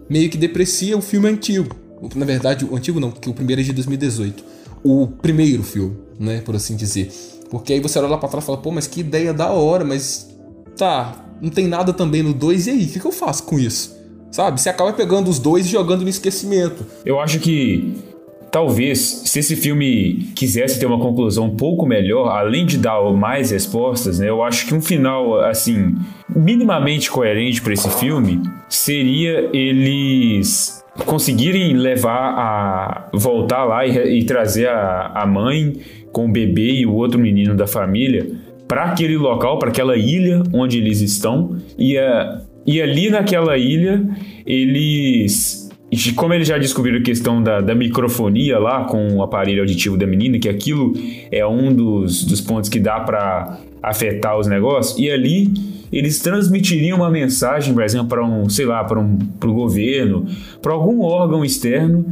meio que deprecia o filme antigo. Na verdade, o antigo não, porque o primeiro é de 2018. O primeiro filme, né, por assim dizer. Porque aí você olha lá pra trás e fala, pô, mas que ideia da hora, mas tá, não tem nada também no 2, e aí? O que, que eu faço com isso? Sabe? Você acaba pegando os dois e jogando no esquecimento. Eu acho que talvez, se esse filme quisesse ter uma conclusão um pouco melhor, além de dar mais respostas, né, eu acho que um final, assim, minimamente coerente para esse filme seria eles conseguirem levar a. voltar lá e, e trazer a, a mãe com o bebê e o outro menino da família para aquele local, para aquela ilha onde eles estão, e, a, e ali naquela ilha eles e como eles já descobriram a questão da, da, microfonia lá com o aparelho auditivo da menina, que aquilo é um dos, dos pontos que dá para afetar os negócios, e ali eles transmitiriam uma mensagem, por exemplo, para um, sei lá, para um pro governo, para algum órgão externo,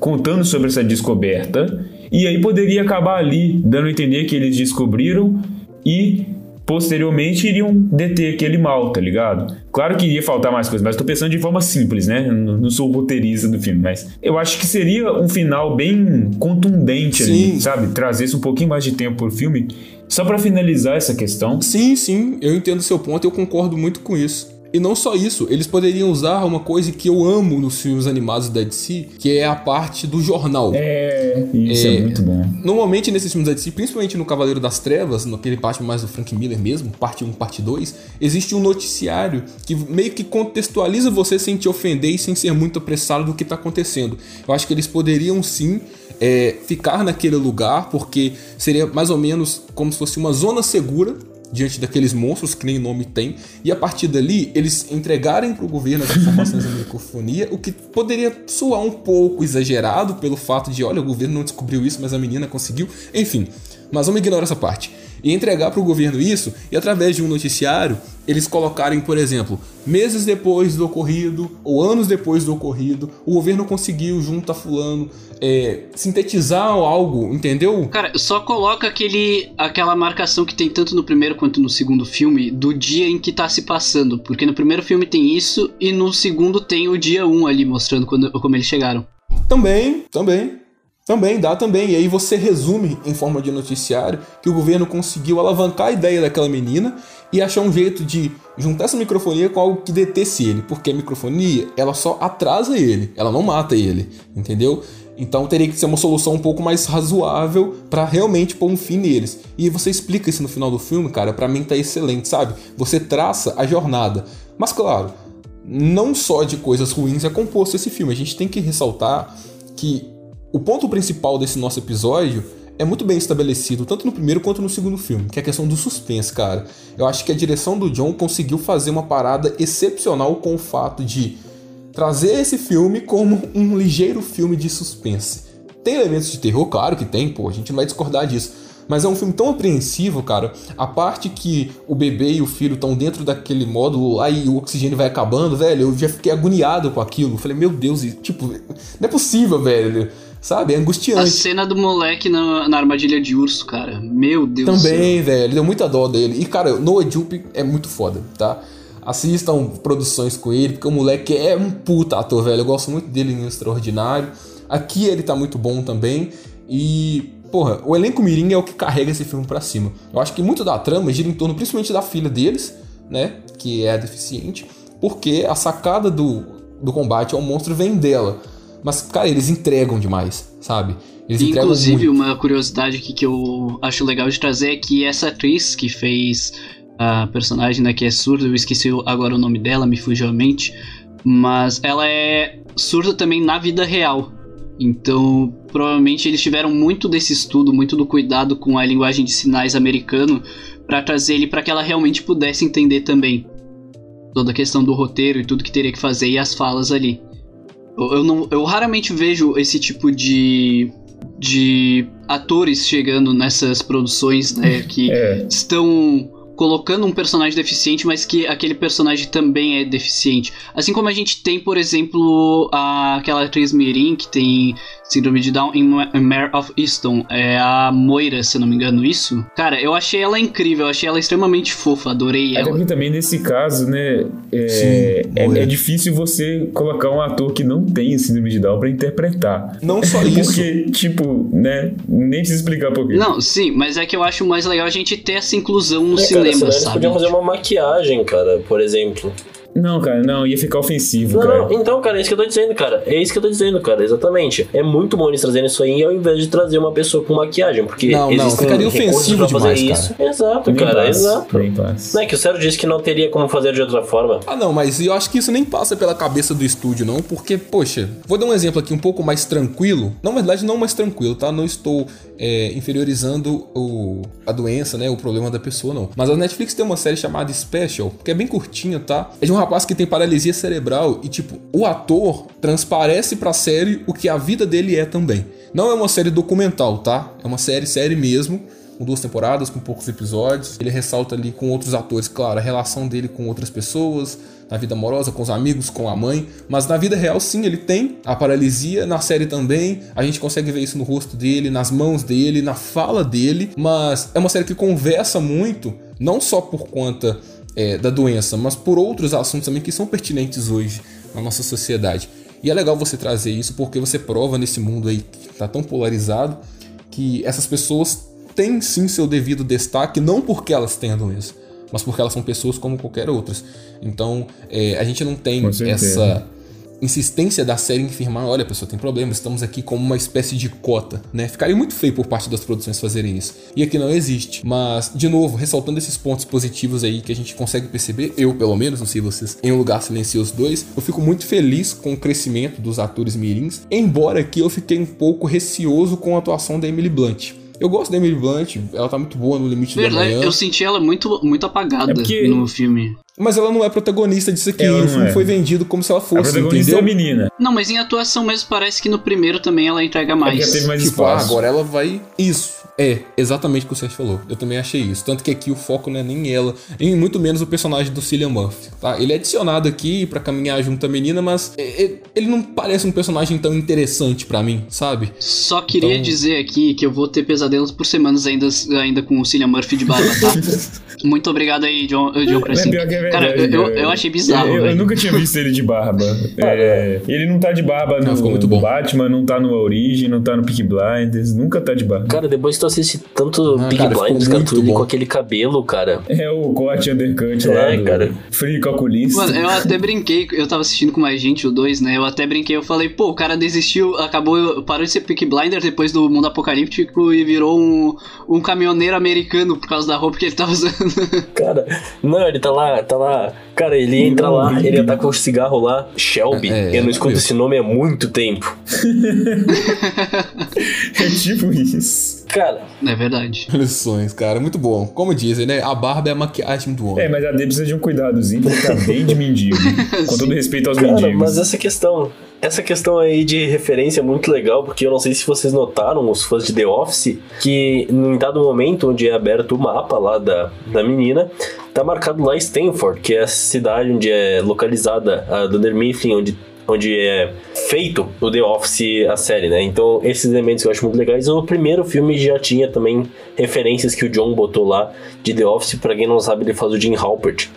contando sobre essa descoberta, e aí poderia acabar ali, dando a entender que eles descobriram e posteriormente iriam deter aquele mal, tá ligado? Claro que iria faltar mais coisas, mas tô pensando de forma simples, né? Não sou roteirista do filme, mas eu acho que seria um final bem contundente sim. ali, sabe? Trazesse um pouquinho mais de tempo pro filme, só para finalizar essa questão. Sim, sim, eu entendo seu ponto eu concordo muito com isso. E não só isso, eles poderiam usar uma coisa que eu amo nos filmes animados da DC, que é a parte do jornal. É, isso é, é muito bom. Normalmente nesses filmes da DC, principalmente no Cavaleiro das Trevas, naquele parte mais do Frank Miller mesmo, parte 1, parte 2, existe um noticiário que meio que contextualiza você sem te ofender e sem ser muito apressado do que está acontecendo. Eu acho que eles poderiam sim é, ficar naquele lugar, porque seria mais ou menos como se fosse uma zona segura diante daqueles monstros que nem nome tem, e a partir dali eles entregarem para o governo as informações da microfonia, o que poderia soar um pouco exagerado pelo fato de, olha, o governo não descobriu isso, mas a menina conseguiu, enfim. Mas vamos ignorar essa parte e entregar para o governo isso e através de um noticiário eles colocarem, por exemplo, meses depois do ocorrido ou anos depois do ocorrido, o governo conseguiu junto a fulano é, sintetizar algo, entendeu? Cara, só coloca aquele, aquela marcação que tem tanto no primeiro quanto no segundo filme do dia em que tá se passando, porque no primeiro filme tem isso e no segundo tem o dia 1 ali mostrando quando, como eles chegaram. Também, também. Também, dá também. E aí você resume em forma de noticiário que o governo conseguiu alavancar a ideia daquela menina e achar um jeito de juntar essa microfonia com algo que detesse ele. Porque a microfonia, ela só atrasa ele, ela não mata ele, entendeu? Então teria que ser uma solução um pouco mais razoável para realmente pôr um fim neles. E você explica isso no final do filme, cara, para mim tá excelente, sabe? Você traça a jornada. Mas claro, não só de coisas ruins é composto esse filme. A gente tem que ressaltar que o ponto principal desse nosso episódio é muito bem estabelecido, tanto no primeiro quanto no segundo filme, que é a questão do suspense, cara. Eu acho que a direção do John conseguiu fazer uma parada excepcional com o fato de trazer esse filme como um ligeiro filme de suspense. Tem elementos de terror, claro que tem, pô, a gente não vai discordar disso. Mas é um filme tão apreensivo, cara. A parte que o bebê e o filho estão dentro daquele módulo lá e o oxigênio vai acabando, velho, eu já fiquei agoniado com aquilo. Falei, meu Deus, tipo, não é possível, velho. Sabe? É angustiante. A cena do moleque na, na armadilha de urso, cara. Meu Deus Também, velho. Deu muita dó dele. E, cara, Noah Jupe é muito foda, tá? Assistam produções com ele, porque o moleque é um puta ator, velho. Eu gosto muito dele em Extraordinário. Aqui ele tá muito bom também. E, porra, o elenco Mirim é o que carrega esse filme para cima. Eu acho que muito da trama gira em torno principalmente da filha deles, né? Que é a deficiente. Porque a sacada do, do combate ao monstro vem dela. Mas, cara, eles entregam demais, sabe? Eles Inclusive, uma curiosidade aqui que eu acho legal de trazer é que essa atriz que fez a personagem, né, que é surda, eu esqueci agora o nome dela, me fugiu a mente, mas ela é surda também na vida real. Então, provavelmente eles tiveram muito desse estudo, muito do cuidado com a linguagem de sinais americano para trazer ele para que ela realmente pudesse entender também toda a questão do roteiro e tudo que teria que fazer e as falas ali. Eu, eu, não, eu raramente vejo esse tipo de de atores chegando nessas produções, né, que é. estão colocando um personagem deficiente, mas que aquele personagem também é deficiente. Assim como a gente tem, por exemplo, a, aquela atriz Mirim que tem síndrome de Down em Mare of Easton, é a Moira, se não me engano, isso. Cara, eu achei ela incrível, eu achei ela extremamente fofa, adorei ela. Até também nesse caso, né, é, Sim, é, é, difícil você colocar um ator que não tem síndrome de Down para interpretar. Não só isso. Porque, tipo, né, nem precisa explicar por quê. Não, sim, mas é que eu acho mais legal a gente ter essa inclusão no é, cinema, cara, sabe? Eles podiam fazer uma maquiagem, cara, por exemplo. Não, cara, não, ia ficar ofensivo, não, cara. Não, então, cara, é isso que eu tô dizendo, cara. É isso que eu tô dizendo, cara, exatamente. É muito bom eles trazerem isso aí ao invés de trazer uma pessoa com maquiagem, porque não, não, ficaria ofensivo demais, isso. Cara. Exato, cara, passa, exato. Não é que o Sérgio disse que não teria como fazer de outra forma. Ah, não, mas eu acho que isso nem passa pela cabeça do estúdio, não, porque, poxa, vou dar um exemplo aqui um pouco mais tranquilo. Na verdade, não mais tranquilo, tá? Não estou é, inferiorizando o, a doença, né? O problema da pessoa, não. Mas a Netflix tem uma série chamada Special, que é bem curtinha, tá? É de um rapaz que tem paralisia cerebral e, tipo, o ator transparece pra série o que a vida dele é também. Não é uma série documental, tá? É uma série, série mesmo com duas temporadas, com poucos episódios. Ele ressalta ali com outros atores, claro, a relação dele com outras pessoas, na vida amorosa, com os amigos, com a mãe. Mas na vida real, sim, ele tem a paralisia. Na série também, a gente consegue ver isso no rosto dele, nas mãos dele, na fala dele. Mas é uma série que conversa muito, não só por conta é, da doença, mas por outros assuntos também que são pertinentes hoje na nossa sociedade. E é legal você trazer isso porque você prova nesse mundo aí que está tão polarizado que essas pessoas têm sim seu devido destaque, não porque elas têm a doença, mas porque elas são pessoas como qualquer outras. Então, é, a gente não tem essa insistência da série em afirmar, olha, pessoa, tem problema, estamos aqui como uma espécie de cota, né? Ficaria muito feio por parte das produções fazerem isso. E aqui não existe. Mas, de novo, ressaltando esses pontos positivos aí que a gente consegue perceber, eu pelo menos, não sei vocês, em um lugar silencioso 2, eu fico muito feliz com o crescimento dos atores mirins, embora aqui eu fiquei um pouco receoso com a atuação da Emily Blunt. Eu gosto da Emily Blunt, ela tá muito boa no limite Verdade, da manhã. Eu senti ela muito, muito apagada é porque... no filme. Mas ela não é protagonista disso aqui. o filme é. foi vendido como se ela fosse, a protagonista entendeu? É a menina. Não, mas em atuação mesmo parece que no primeiro também ela entrega mais. É teve mais tipo, ah, agora ela vai. Isso. É, exatamente o que o Sérgio falou. Eu também achei isso. Tanto que aqui o foco não é nem ela, e muito menos o personagem do Cillian Murphy, tá? Ele é adicionado aqui para caminhar junto à menina, mas ele não parece um personagem tão interessante para mim, sabe? Só queria então... dizer aqui que eu vou ter pesadelos por semanas ainda, ainda com o Cillian Murphy de barba, tá? muito obrigado aí, John, John Krasinski. É, é Cara, eu, eu, achei bizarro, eu, eu, nunca tinha visto ele de barba. é, ele não tá de barba no, não, ficou muito bom. Batman, não tá no Origem, não tá no Peak Blinders, nunca tá de barba. Cara, depois tu assiste tanto Ah, Big cara, Blinders, cara, tu com aquele cabelo, cara. É o corte undercut É, lá do cara. Free Calculista. Mano, eu até brinquei, eu tava assistindo com mais gente, o 2, né? Eu até brinquei, eu falei, pô, o cara desistiu, acabou, parou de ser Peak Blinder depois do mundo apocalíptico e virou um, um caminhoneiro americano por causa da roupa que ele tava usando. Cara, não, ele tá lá, tá lá. Cara, ele entra lá, ele tá com o cigarro lá, Shelby. É, é, eu não escuto é esse nome há muito tempo. É tipo isso. Cara, é verdade. Lições, cara, muito bom. Como dizem, né? A barba é a maquiagem do homem. É, mas a Deb precisa de um cuidadozinho, porque tá bem de mendigo. Com todo respeito aos cara, mendigos. mas essa questão. Essa questão aí de referência é muito legal, porque eu não sei se vocês notaram, os fãs de The Office, que em dado momento onde é aberto o mapa lá da, da menina, tá marcado lá Stanford, que é a cidade onde é localizada a Dunder Mifflin, onde onde é feito o The Office, a série, né? Então, esses elementos eu acho muito legais. O primeiro filme já tinha também referências que o John botou lá de The Office. Pra quem não sabe, ele faz o Jim Halpert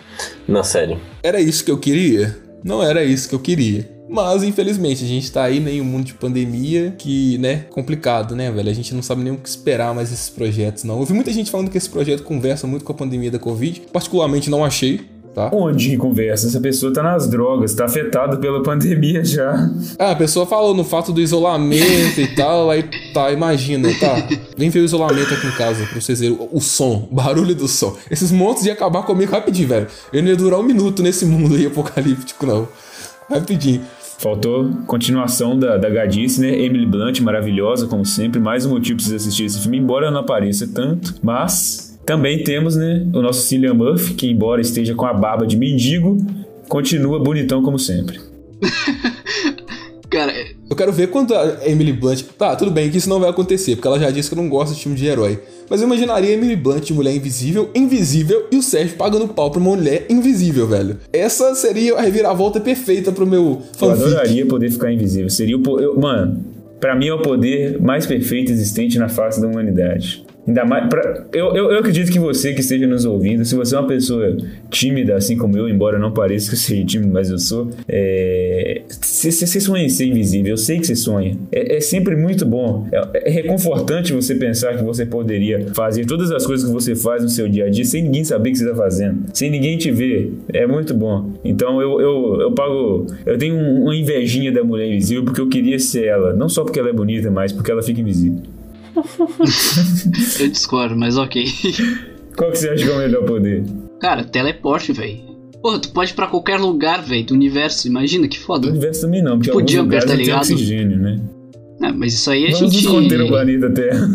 na série. Era isso que eu queria? Não era isso que eu queria. Mas, infelizmente, a gente tá aí em um mundo de pandemia que, né, complicado, né, velho? A gente não sabe nem o que esperar mais esses projetos, não. Eu vi muita gente falando que esse projeto conversa muito com a pandemia da Covid. Particularmente não achei, tá? Onde que conversa? Essa pessoa tá nas drogas, tá afetada pela pandemia já. Ah, a pessoa falou no fato do isolamento e tal, aí tá, imagina, tá? Vem ver o isolamento aqui em casa pra vocês verem o, o som, o barulho do som. Esses monstros iam acabar comigo rapidinho, velho. Eu não ia durar um minuto nesse mundo aí apocalíptico, não. Rapidinho. Faltou continuação da, da gadice, né? Emily Blunt, maravilhosa, como sempre. Mais um motivo pra vocês assistirem esse filme, embora não apareça tanto. Mas também temos, né, o nosso Cillian Murphy, que embora esteja com a barba de mendigo, continua bonitão como sempre. Cara, Eu quero ver quando a Emily Blunt. Tá, tudo bem que isso não vai acontecer, porque ela já disse que não gosta de filme de herói. Mas eu imaginaria a Emily Blunt de mulher invisível, invisível, e o Sérgio pagando pau pra uma mulher invisível, velho. Essa seria a reviravolta perfeita pro meu Eu fanfic. adoraria poder ficar invisível. Seria o. eu- mano, pra mim é o poder mais perfeito existente na face da humanidade. Ainda mais. pra- eu, eu, eu acredito que você que esteja nos ouvindo, se você é uma pessoa tímida, assim como eu, embora não pareça que eu seja tímido, mas eu sou. É, você sonha em ser invisível, eu sei que você sonha. É, é sempre muito bom. É, é reconfortante você pensar que você poderia fazer todas as coisas que você faz no seu dia a dia sem ninguém saber que você está fazendo, sem ninguém te ver. É muito bom. Então eu, eu, eu pago. Eu tenho um- uma invejinha da mulher invisível porque eu queria ser ela. Não só porque ela é bonita, mas porque ela fica invisível. eu discordo, mas ok. Qual que você acha que é o melhor poder? Cara, teleporte, velho. Porra, tu pode ir pra qualquer lugar, velho, do universo. Imagina que Do foda. universo também não, porque Tipo alguns Jumper, lugares tá não tem ligado? oxigênio, né? Ah, mas isso aí a Vamos gente. nos conter o planeta Terra.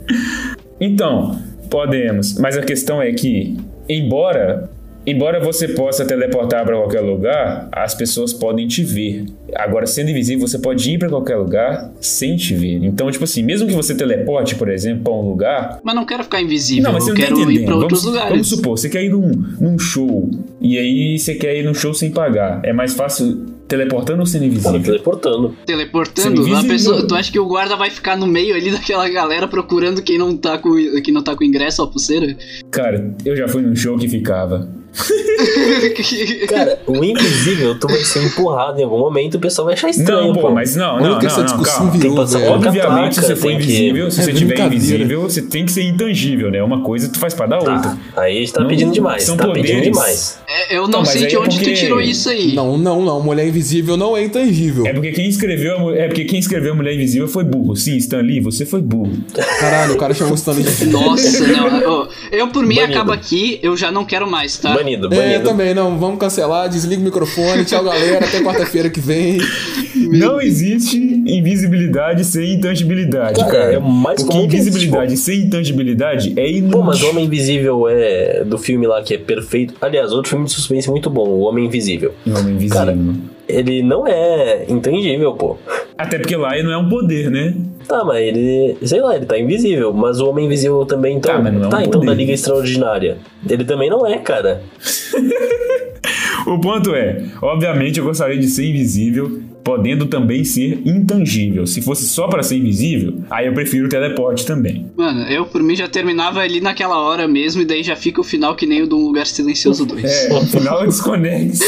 então, podemos. Mas a questão é que, embora, embora você possa teleportar para qualquer lugar, as pessoas podem te ver. Agora, sendo invisível, você pode ir para qualquer lugar sem te ver. Então, tipo assim, mesmo que você teleporte, por exemplo, para um lugar, Mas não quero ficar invisível, não, mas você eu não tá quero entendendo. ir pra outros vamos, lugares. Vamos supor, você quer ir num, num show e aí você quer ir num show sem pagar. É mais fácil teleportando ou sendo Tá invisível? teleportando. Teleportando, invisível. pessoa, tu acha que o guarda vai ficar no meio ali daquela galera procurando quem não tá com, quem não tá com ingresso ou pulseira? Cara, eu já fui num show que ficava. Cara, o invisível, tu vai ser empurrado em algum momento o pessoal vai achar estranho, Não, pô, pô. mas não, não, que não, essa não, discussão calma. virou, Tem por Obviamente, se você for tem que- invisível, se É você tiver invisível, você tem que ser intangível, né? Uma coisa tu faz pra dar outra. Tá, aí a gente tá Não, pedindo demais, são tá pedindo poderes. demais. É, eu não, Não, sei de é onde porque- tu tirou isso aí. Não, não, não. Mulher invisível não é intangível. É porque quem escreveu é porque quem escreveu a Mulher Invisível foi burro. Sim, Stan Lee, você foi burro. Caralho, o cara chamou o Stanley de Nossa, não. eu por mim acabo aqui, eu já não quero mais, tá? Banido, É, banido. também, não. Vamos cancelar, desliga o microfone. Tchau, galera. Até quarta-feira que vem. Não existe invisibilidade sem intangibilidade, Cara, cara. é mais porque que existe, invisibilidade sem intangibilidade é inútil. Pô, mas o Homem Invisível é do filme lá que é perfeito. Aliás, outro filme de suspense muito bom, O Homem Invisível. O Homem invisível. Cara, Ele não é intangível, pô. Até porque lá não é um poder, né? Tá, mas ele. Sei lá, ele tá invisível. Mas o Homem Invisível também, então. Tá, mas não é um tá, então poder. da Liga Extraordinária. Ele também não é, cara. O ponto é, obviamente eu gostaria de ser invisível, podendo também ser intangível. Se fosse só pra ser invisível, aí eu prefiro o teleporte também. Mano, eu por mim já terminava ali naquela hora mesmo, e daí já fica o final que nem o do Lugar Silencioso 2. É, no final desconexo.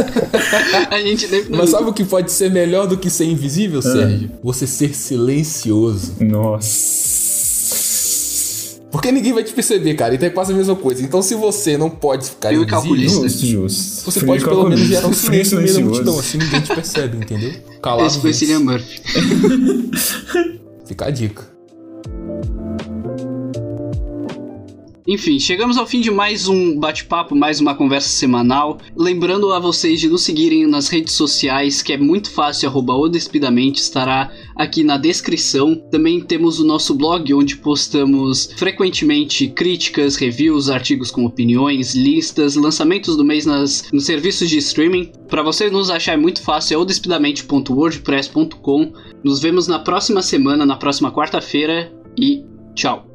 A gente nem. Mas sabe o que pode ser melhor do que ser invisível, Sérgio? Você ser silencioso. Nossa. Porque ninguém vai te perceber, cara. Então é quase a mesma coisa. Então se você não pode ficar Frio invisível, você Frio pode pelo menos gerar um silêncio no meio da multidão. Assim ninguém te percebe, entendeu? Calado. Esse foi. Cillian Murphy. Fica a dica. Enfim, chegamos ao fim de mais um bate-papo, mais uma conversa semanal. Lembrando a vocês de nos seguirem nas redes sociais, que é muito fácil, arroba odespidamente, estará aqui na descrição. Também temos o nosso blog, onde postamos frequentemente críticas, reviews, artigos com opiniões, listas, lançamentos do mês nas, nos serviços de streaming. Para você nos achar é muito fácil, é odespidamente.wordpress.com. Nos vemos na próxima semana, na próxima quarta-feira e tchau!